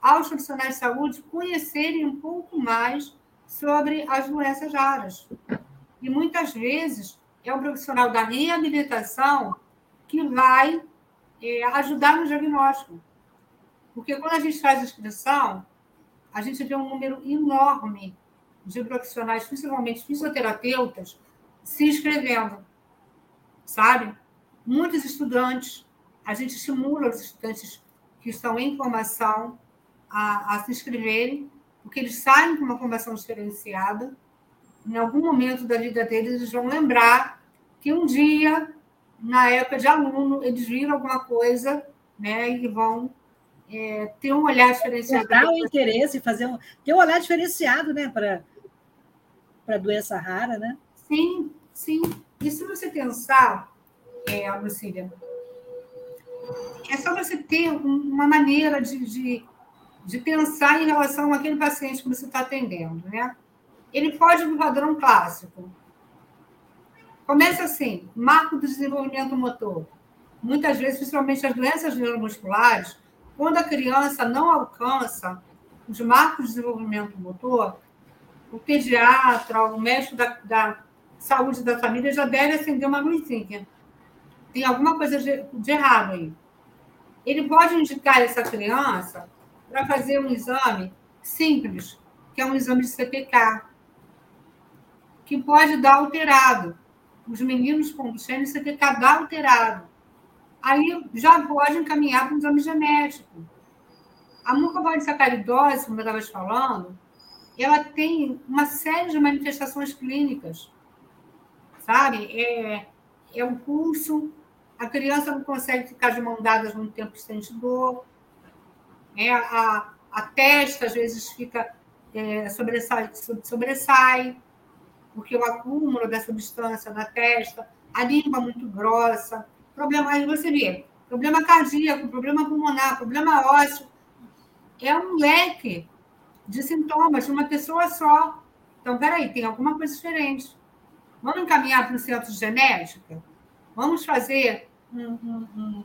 aos profissionais de saúde conhecerem um pouco mais sobre as doenças raras. E muitas vezes é o profissional da reabilitação que vai é, ajudar no diagnóstico. Porque quando a gente faz inscrição, a gente vê um número enorme de profissionais, principalmente fisioterapeutas, se inscrevendo, sabe? Muitos estudantes, a gente estimula os estudantes que estão em formação a, a se inscreverem, porque eles saem com uma formação diferenciada. Em algum momento da vida deles, eles vão lembrar que um dia na época de aluno, eles viram alguma coisa né, e vão é, ter um olhar diferenciado. Dar o interesse, fazer um, ter um olhar diferenciado né, para a doença rara, né? Sim, sim. E se você pensar, é, Lucília, é só você ter uma maneira de, de, de pensar em relação àquele paciente que você está atendendo, né? Ele ir no padrão clássico, Começa assim, marco do desenvolvimento motor. Muitas vezes, principalmente as doenças neuromusculares, quando a criança não alcança os marcos de desenvolvimento motor, o pediatra, o médico da, da saúde da família já deve acender uma luzinha. Tem alguma coisa de, errado aí. Ele pode indicar essa criança para fazer um exame simples, que é um exame de CPK, que pode dar alterado os meninos com Duchenne, tem cada alterado. Aí já pode encaminhar para um exame genético. A mucopolisacaridose, como eu estava te falando, ela tem uma série de manifestações clínicas, sabe? É, é um pulso, a criança não consegue ficar de mão dadas muito tempo sem dor, é, a, a testa às vezes fica é, sobressai, sobressai, porque o acúmulo da substância na testa, a língua muito grossa, problema, aí você vê, problema cardíaco, problema pulmonar, problema ósseo, é um leque de sintomas de uma pessoa só. Então, peraí, tem alguma coisa diferente. Vamos encaminhar para o centro de genética? Vamos fazer um, um,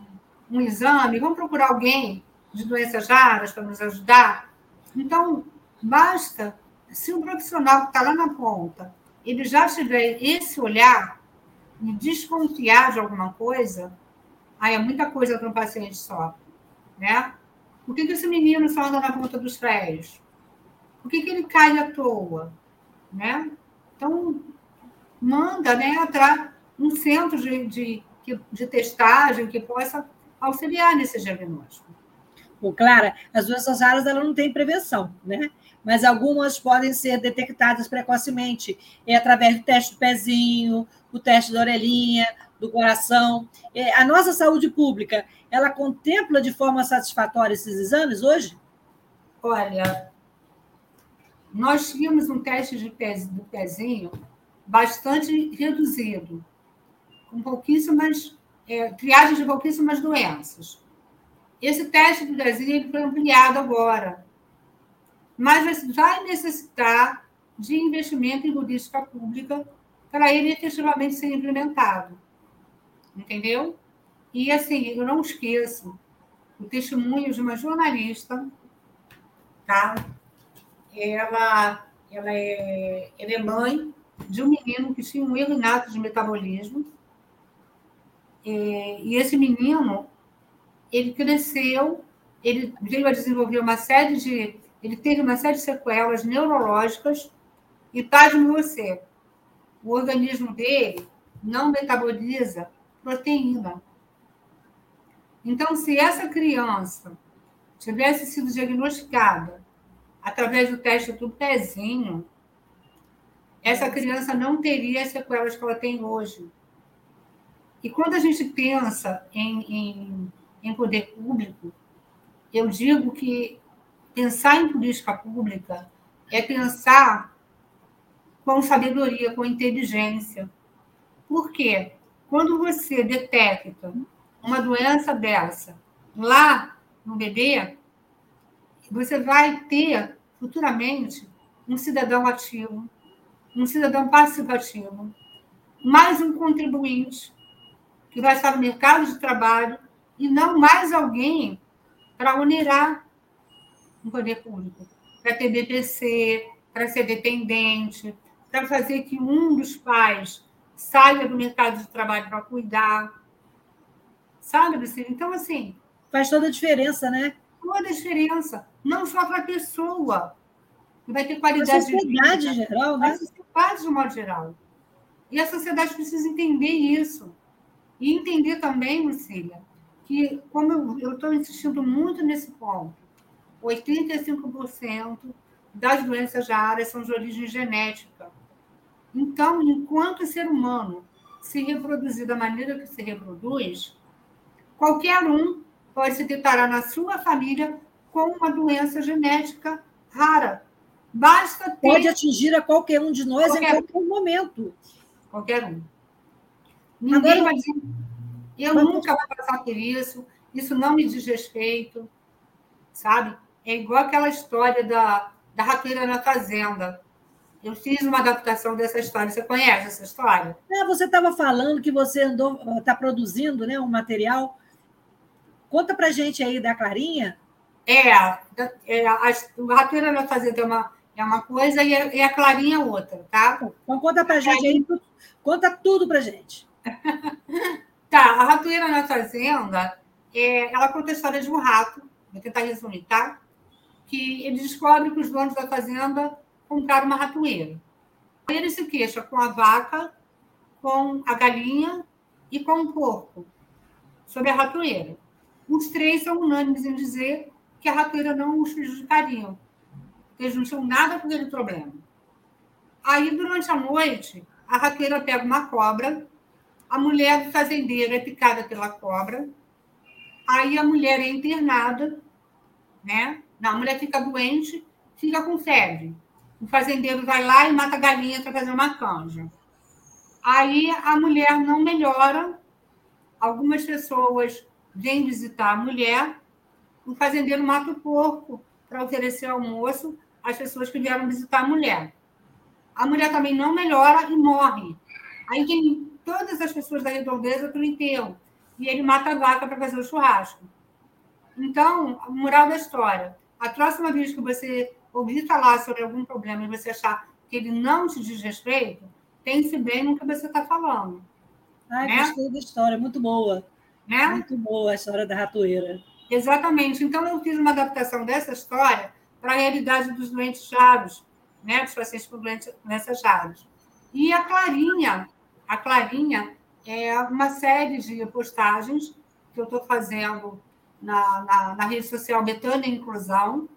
um, exame? Vamos procurar alguém de doenças raras para nos ajudar? Então, basta, se um profissional que está lá na ponta ele já tiver esse olhar e desconfiar de alguma coisa, aí é muita coisa para um paciente só, né? Por que, que esse menino só anda na ponta dos pés? Por que, que ele cai à toa? Né? Então, manda né, para um centro de, de, de testagem que possa auxiliar nesse diagnóstico. Pô, Clara, as doenças raras ela não têm prevenção, né? mas algumas podem ser detectadas precocemente é através do teste do pezinho, o teste da orelhinha, do coração. É, a nossa saúde pública, ela contempla de forma satisfatória esses exames hoje? Olha, nós tínhamos um teste de pez, do pezinho bastante reduzido, com pouquíssimas, é, triagem de pouquíssimas doenças. Esse teste do ele foi ampliado agora mas vai necessitar de investimento em política pública para ele efetivamente ser implementado. Entendeu? E, assim, eu não esqueço o testemunho de uma jornalista, tá? Ela, ela, é, ela é mãe de um menino que tinha um erro inato de metabolismo. É, e esse menino, ele cresceu, ele veio a desenvolver uma série de. Ele teve uma série de sequelas neurológicas, e pasme você, o organismo dele não metaboliza proteína. Então, se essa criança tivesse sido diagnosticada através do teste do pezinho, essa criança não teria as sequelas que ela tem hoje. E quando a gente pensa em, em, em poder público, eu digo que pensar em política pública é pensar com sabedoria, com inteligência. Por quê? Quando você detecta uma doença dessa lá no bebê, você vai ter futuramente um cidadão ativo, um cidadão participativo, mais um contribuinte que vai estar no mercado de trabalho e não mais alguém para onerar o poder público, para ter BPC, para ser dependente, para fazer que um dos pais saia do mercado de trabalho para cuidar. Sabe, Lucília? Então, assim. Faz toda a diferença, né? Toda a diferença. Não só para a pessoa, que vai ter qualidade de vida. A sociedade em geral, né? A sociedade, de modo geral. E a sociedade precisa entender isso. E entender também, Lucília, que, como eu estou insistindo muito nesse ponto, 85% das doenças raras são de origem genética. Então, enquanto o ser humano se reproduzir da maneira que se reproduz, qualquer um pode se deparar na sua família com uma doença genética rara. Basta ter... Pode atingir a qualquer um de nós qualquer... em qualquer momento. Qualquer um. Ninguém vai dizer, eu nunca vou passar por isso, isso não me diz respeito, sabe? É igual aquela história da, da rateira na fazenda. Eu fiz uma adaptação dessa história. Você conhece essa história? É, você estava falando que você andou, está produzindo né, um material. Conta para gente aí da Clarinha. É, é a, a Rateira na Fazenda é uma, é uma coisa e a, e a Clarinha é outra, tá? Então conta para gente aí, conta tudo para gente. Tá, a Ratoeira na Fazenda, é, ela conta a história de um rato, vou tentar resumir, tá? Que ele descobre que os donos da fazenda comprar uma ratoeira. Ele se queixa com a vaca, com a galinha e com o porco sobre a ratoeira. Os três são unânimes em dizer que a ratoeira não os prejudicaria. Eles não tinham nada com aquele problema. Aí, durante a noite, a ratoeira pega uma cobra, a mulher do fazendeiro é picada pela cobra, aí a mulher é internada, né? Não, a mulher fica doente, fica com febre o fazendeiro vai lá e mata a galinha para fazer uma canja. Aí a mulher não melhora, algumas pessoas vêm visitar a mulher, o fazendeiro mata o porco para oferecer almoço às pessoas que vieram visitar a mulher. A mulher também não melhora e morre. Aí tem todas as pessoas da redondeza para o enterro. E ele mata a vaca para fazer o churrasco. Então, moral da história: a próxima vez que você ouvir falar sobre algum problema e você achar que ele não te diz respeito, pense bem no que você está falando. Ai, né? gostei da história, muito boa. Né? Muito boa a história da ratoeira. Exatamente. Então, eu fiz uma adaptação dessa história para a realidade dos doentes chaves, né? dos pacientes com doenças chaves. E a Clarinha, a Clarinha é uma série de postagens que eu estou fazendo na, na, na, rede social Betânia Inclusão,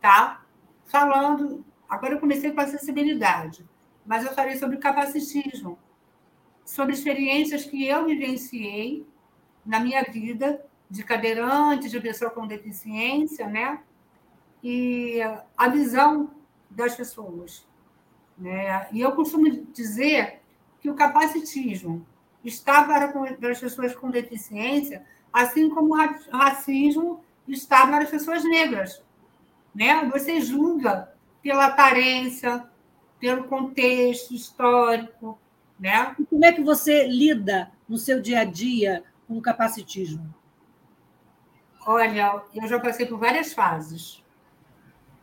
tá? falando. Agora eu comecei com acessibilidade, mas eu falei sobre capacitismo, sobre experiências que eu vivenciei na minha vida de cadeirante, de pessoa com deficiência, né? E a visão das pessoas. Né? E eu costumo dizer que o capacitismo está para, para as pessoas com deficiência, assim como o racismo está para as pessoas negras. né? Você julga pela aparência, pelo contexto histórico, né? E como é que você lida no seu dia a dia com o capacitismo? Olha, eu já passei por várias fases.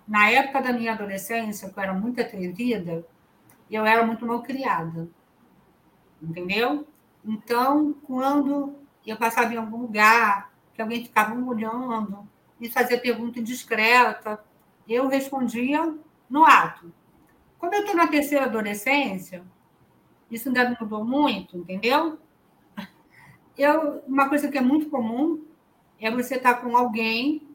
Na época da minha adolescência, que eu era muito atrevida, eu era muito mal criada. Entendeu? Então, quando eu passava em algum lugar, que alguém ficava olhando, me fazia pergunta indiscreta, eu respondia no ato. Quando eu estou na terceira adolescência, isso ainda não mudou muito, entendeu? Eu, uma coisa que é muito comum é você estar tá com alguém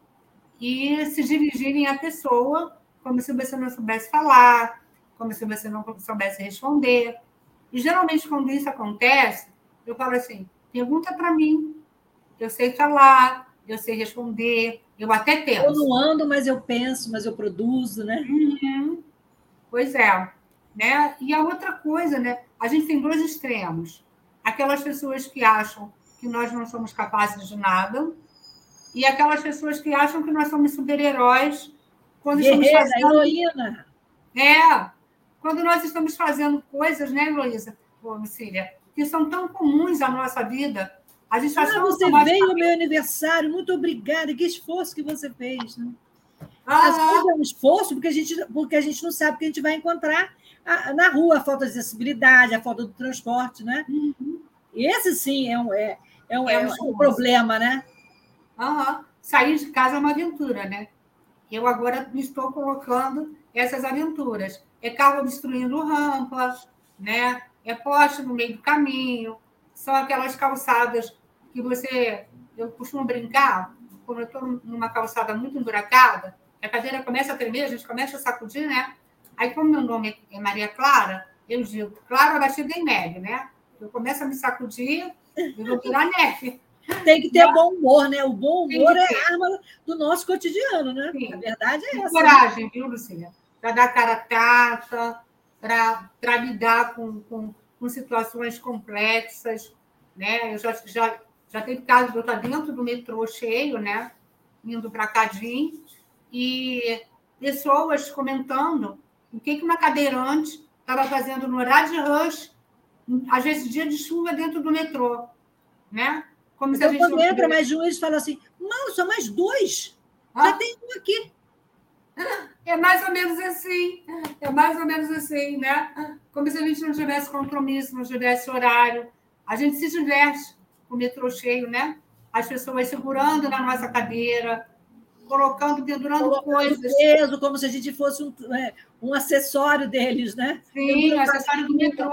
e se dirigirem à pessoa como se você não soubesse falar, como se você não soubesse responder. E geralmente, quando isso acontece, eu falo assim: pergunta para mim, eu sei falar, eu sei responder, eu até penso. Eu não ando, mas eu penso, mas eu produzo, né? Uhum. Pois é. Né? E a outra coisa, né? A gente tem dois extremos. Aquelas pessoas que acham que nós não somos capazes de nada, e aquelas pessoas que acham que nós somos super-heróis quando Guerreira, estamos fazendo. Heroína. É, quando nós estamos fazendo coisas, né, Heloísa, Cília, que são tão comuns à nossa vida. A gente ah, você veio ao meu aniversário, muito obrigada. Que esforço que você fez. Né? Ah, Às vezes é um esforço porque a, gente, porque a gente não sabe o que a gente vai encontrar na rua, a falta de acessibilidade, a falta do transporte, né? Uhum. Esse sim é um, é, é um, é um, é um problema, né? Uhum. Sair de casa é uma aventura, né? Eu agora me estou colocando essas aventuras. É carro obstruindo rampas, né? É poste no meio do caminho. São aquelas calçadas que você... Eu costumo brincar, quando eu estou numa calçada muito emburacada, a cadeira começa a tremer, a gente começa a sacudir, né? Aí, como meu nome é Maria Clara, eu digo, Clara batida em neve, né? Eu começo a me sacudir e vou virar neve. Tem que ter bom humor, né? O bom humor é a arma do nosso cotidiano, né? Sim. A verdade é essa. Coragem, viu, Lucinha? Para dar cara tata, para lidar com, com, com, situações complexas. Né? Eu já, já, já teve caso de eu estar dentro do metrô cheio, né? indo para Cadim, e pessoas comentando o que, que uma cadeirante estava fazendo no horário de rush, às vezes dia de chuva dentro do metrô. Né? Como então, quando entra mais de um, eles falam assim: não, só mais dois. Ah. Já tem um aqui. É mais ou menos assim. É mais ou menos assim, né? Como se a gente não tivesse compromisso, não tivesse horário. A gente se diverte com o metrô cheio, né? As pessoas segurando na nossa cadeira, colocando, pendurando coisas. peso, como se a gente fosse um, é, um acessório deles, né? Sim, um acessório do metrô.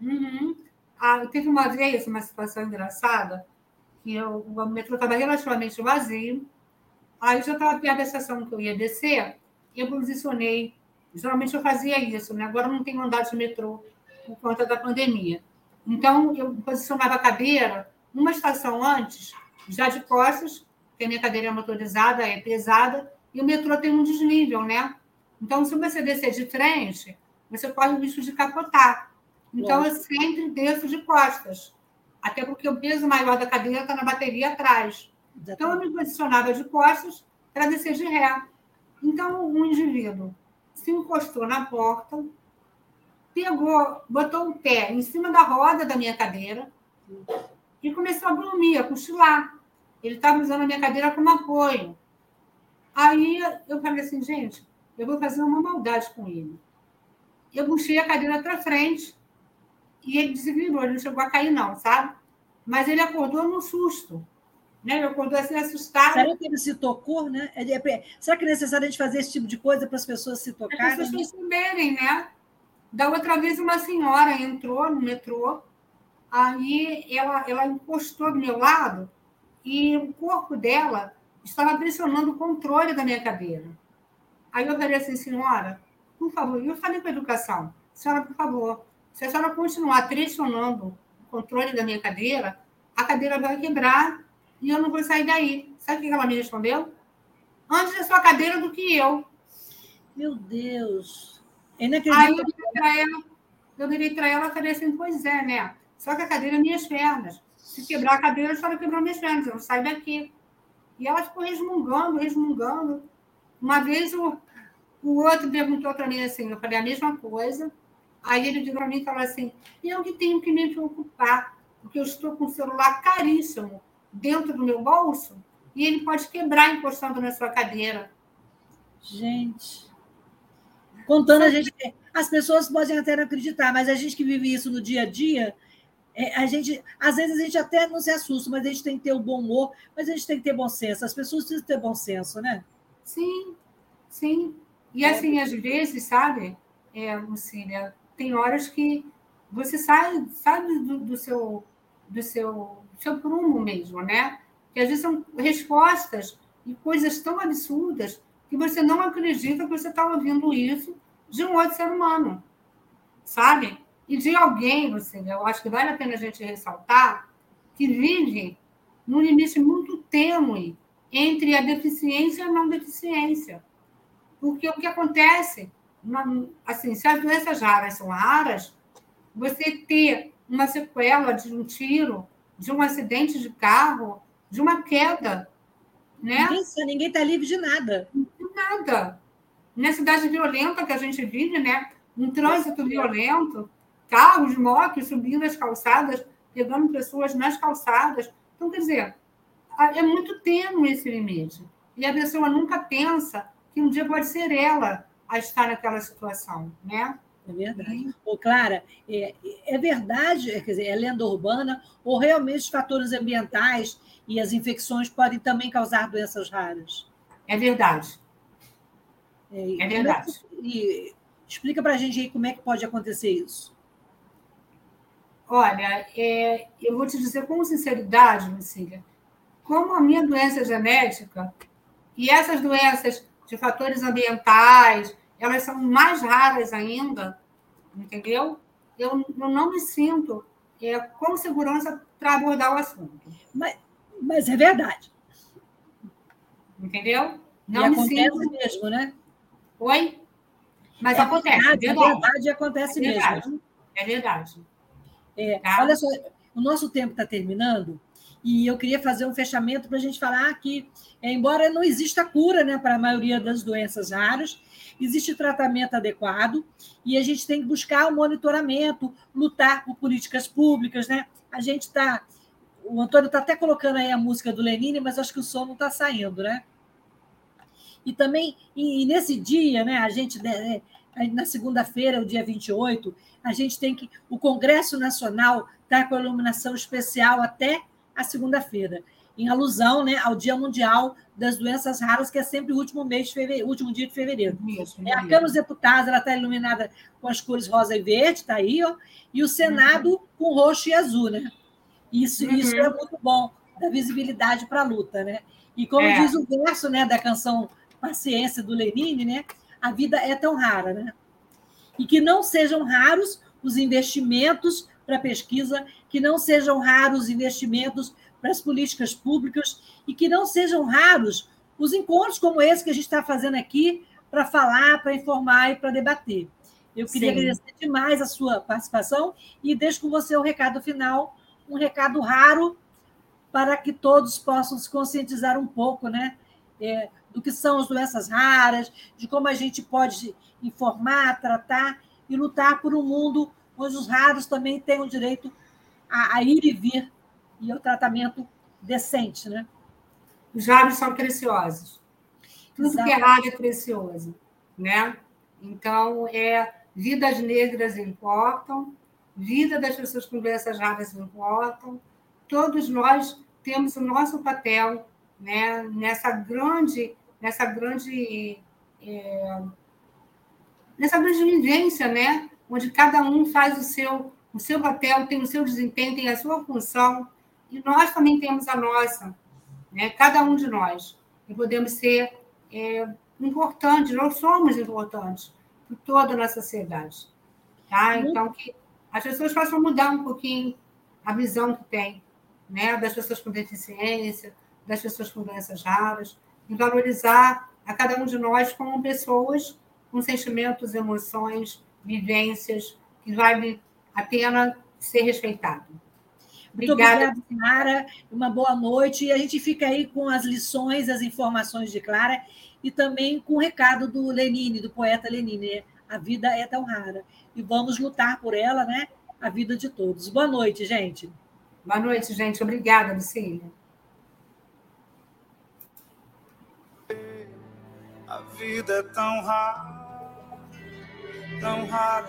Uhum. Ah, teve uma vez uma situação engraçada, que eu, o metrô estava relativamente vazio, aí eu já estava perto da estação que eu ia descer, eu posicionei. Geralmente eu fazia isso, né? agora não tenho andado de metrô por conta da pandemia. Então, eu posicionava a cadeira uma estação antes, já de costas, porque a minha cadeira é motorizada, é pesada, e o metrô tem um desnível, né? Então, se você descer de frente, você corre o risco de capotar. Então, eu sempre desço de costas, até porque o peso maior da cadeira está na bateria atrás. Então, eu me posicionava de costas para descer de ré. Então, um indivíduo se encostou na porta, pegou, botou o pé em cima da roda da minha cadeira e começou a dormir, a cochilar. Ele estava usando a minha cadeira como apoio. Aí eu falei assim, gente, eu vou fazer uma maldade com ele. Eu puxei a cadeira para frente e ele desequilibrou, ele não chegou a cair, não, sabe? Mas ele acordou no susto. Né? Ele acordou assim, assustado. Será que ele se tocou, né? Será que é necessário a gente fazer esse tipo de coisa para as pessoas se tocarem? As pessoas perceberem, né? Da outra vez, uma senhora entrou no metrô, aí ela, ela encostou do meu lado e o corpo dela estava pressionando o controle da minha cadeira. Aí eu falei assim, senhora, por favor, eu falei com a educação, senhora, por favor, se a senhora continuar pressionando o controle da minha cadeira, a cadeira vai quebrar e eu não vou sair daí. Sabe o que ela me respondeu? Antes da sua cadeira do que eu. Meu Deus. Aí eu virei para ela, eu virei para ela e falei assim, pois é, né? Só que a cadeira é minhas pernas. Se quebrar a cadeira, a senhora quebrou minhas pernas, eu não saio daqui. E ela ficou resmungando, resmungando. Uma vez o, o outro perguntou para mim assim, eu falei a mesma coisa, aí ele virou para mim e falou assim, eu que tenho que me preocupar, porque eu estou com um celular caríssimo dentro do meu bolso e ele pode quebrar encostando na sua cadeira. Gente, contando a gente, as pessoas podem até não acreditar, mas a gente que vive isso no dia a dia, é, a gente, às vezes a gente até não se assusta, mas a gente tem que ter o bom humor, mas a gente tem que ter bom senso. As pessoas precisam ter bom senso, né? Sim, sim. E assim, às vezes, sabe, é, Lucília, tem horas que você sai, sabe do, do seu do seu, seu prumo mesmo, né? Que às vezes são respostas e coisas tão absurdas que você não acredita que você está ouvindo isso de um outro ser humano, sabe? E de alguém, você, eu acho que vale a pena a gente ressaltar, que vive num limite muito tênue entre a deficiência e a não deficiência. Porque o que acontece, assim, se as doenças raras são raras, você ter uma sequela de um tiro, de um acidente de carro, de uma queda. Né? Ninguém está livre de nada. De nada. Na cidade violenta que a gente vive, né? um trânsito violento, carros, motos subindo as calçadas, pegando pessoas nas calçadas. Então, quer dizer, é muito tênue esse limite. E a pessoa nunca pensa que um dia pode ser ela a estar naquela situação, né? É verdade. Ô, Clara, é, é verdade, quer dizer, é lenda urbana, ou realmente os fatores ambientais e as infecções podem também causar doenças raras? É verdade. É, é verdade. E explica para a gente aí como é que pode acontecer isso. Olha, é, eu vou te dizer com sinceridade, Lucília, como a minha doença genética e essas doenças de fatores ambientais, elas são mais raras ainda, entendeu? Eu, eu não me sinto é, com segurança para abordar o assunto. Mas, mas é verdade. Entendeu? Não e me acontece sinto... mesmo, né? Oi? Mas é acontece. Verdade, é verdade, verdade acontece é verdade. mesmo. É verdade. É, tá? Olha só, o nosso tempo está terminando e eu queria fazer um fechamento para a gente falar que, é, embora não exista cura né, para a maioria das doenças raras, existe tratamento adequado e a gente tem que buscar o monitoramento, lutar por políticas públicas. Né? A gente está. O Antônio está até colocando aí a música do Lenine, mas acho que o som não está saindo, né? E também, e, nesse dia, né, a gente, né, na segunda-feira, o dia 28, a gente tem que. O Congresso Nacional está com a iluminação especial até a segunda-feira, em alusão né, ao Dia Mundial das Doenças Raras, que é sempre o último mês de fevereiro, último dia de fevereiro. Isso, é, a Câmara dos Deputados está iluminada com as cores rosa e verde, está aí, ó, e o Senado uhum. com roxo e azul, né? Isso, uhum. isso é muito bom, da visibilidade para a luta, né? E como é. diz o verso né, da canção Paciência do Lenine, né? A vida é tão rara, né? E que não sejam raros os investimentos para pesquisa, que não sejam raros os investimentos para as políticas públicas e que não sejam raros os encontros como esse que a gente está fazendo aqui para falar, para informar e para debater. Eu queria Sim. agradecer demais a sua participação e deixo com você o recado final, um recado raro para que todos possam se conscientizar um pouco, né? É, do que são as doenças raras, de como a gente pode informar, tratar e lutar por um mundo onde os raros também tenham direito a, a ir e vir e ao tratamento decente, né? Os raros são preciosos. Tudo Exatamente. que é raro é precioso, né? Então, é, vidas negras importam, vida das pessoas com doenças raras importam. Todos nós temos o nosso papel né, nessa grande, nessa grande, é, nessa grande vivência, né? onde cada um faz o seu, o seu papel, tem o seu desempenho, tem a sua função, e nós também temos a nossa, né? cada um de nós. E podemos ser é, importantes, nós somos importantes para toda a nossa sociedade. Tá? Então, que as pessoas possam mudar um pouquinho a visão que tem né? das pessoas com deficiência, das pessoas com doenças raras, e valorizar a cada um de nós como pessoas com sentimentos, emoções, vivências, que vale a pena ser respeitado. Muito obrigada, Clara. Uma boa noite. E a gente fica aí com as lições, as informações de Clara. e também com o recado do Lenine, do poeta Lenine, né? a vida é tão rara. E vamos lutar por ela, né? A vida de todos. Boa noite, gente. Boa noite, gente. Obrigada, Lucília. A vida é tão rara, tão rara.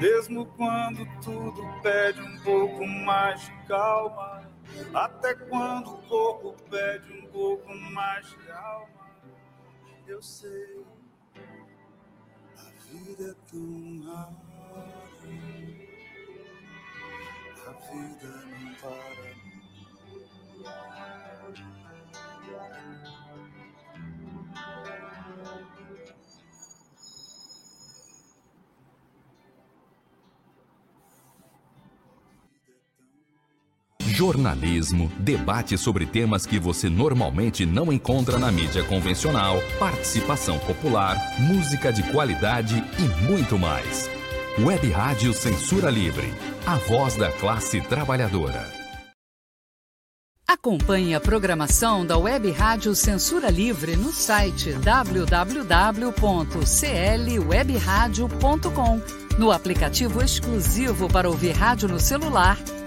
Mesmo quando tudo pede um pouco mais de calma, até quando o corpo pede um pouco mais de calma eu sei. A vida é tão rara, a vida não para. Jornalismo, debate sobre temas que você normalmente não encontra na mídia convencional, participação popular, música de qualidade e muito mais. Web Rádio Censura Livre, a voz da classe trabalhadora. Acompanhe a programação da Web Rádio Censura Livre no site www.clwebradio.com no aplicativo exclusivo para ouvir rádio no celular,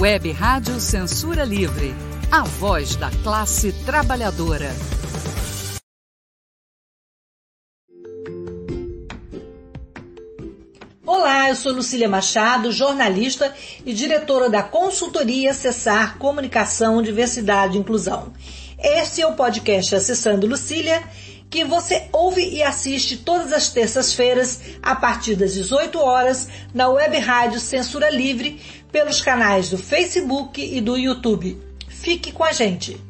Web Rádio Censura Livre, a voz da classe trabalhadora. Olá, eu sou Lucília Machado, jornalista e diretora da consultoria Acessar Comunicação, Diversidade e Inclusão. Este é o podcast Acessando Lucília que você ouve e assiste todas as terças-feiras a partir das 18 horas na Web Rádio Censura Livre pelos canais do Facebook e do YouTube. Fique com a gente!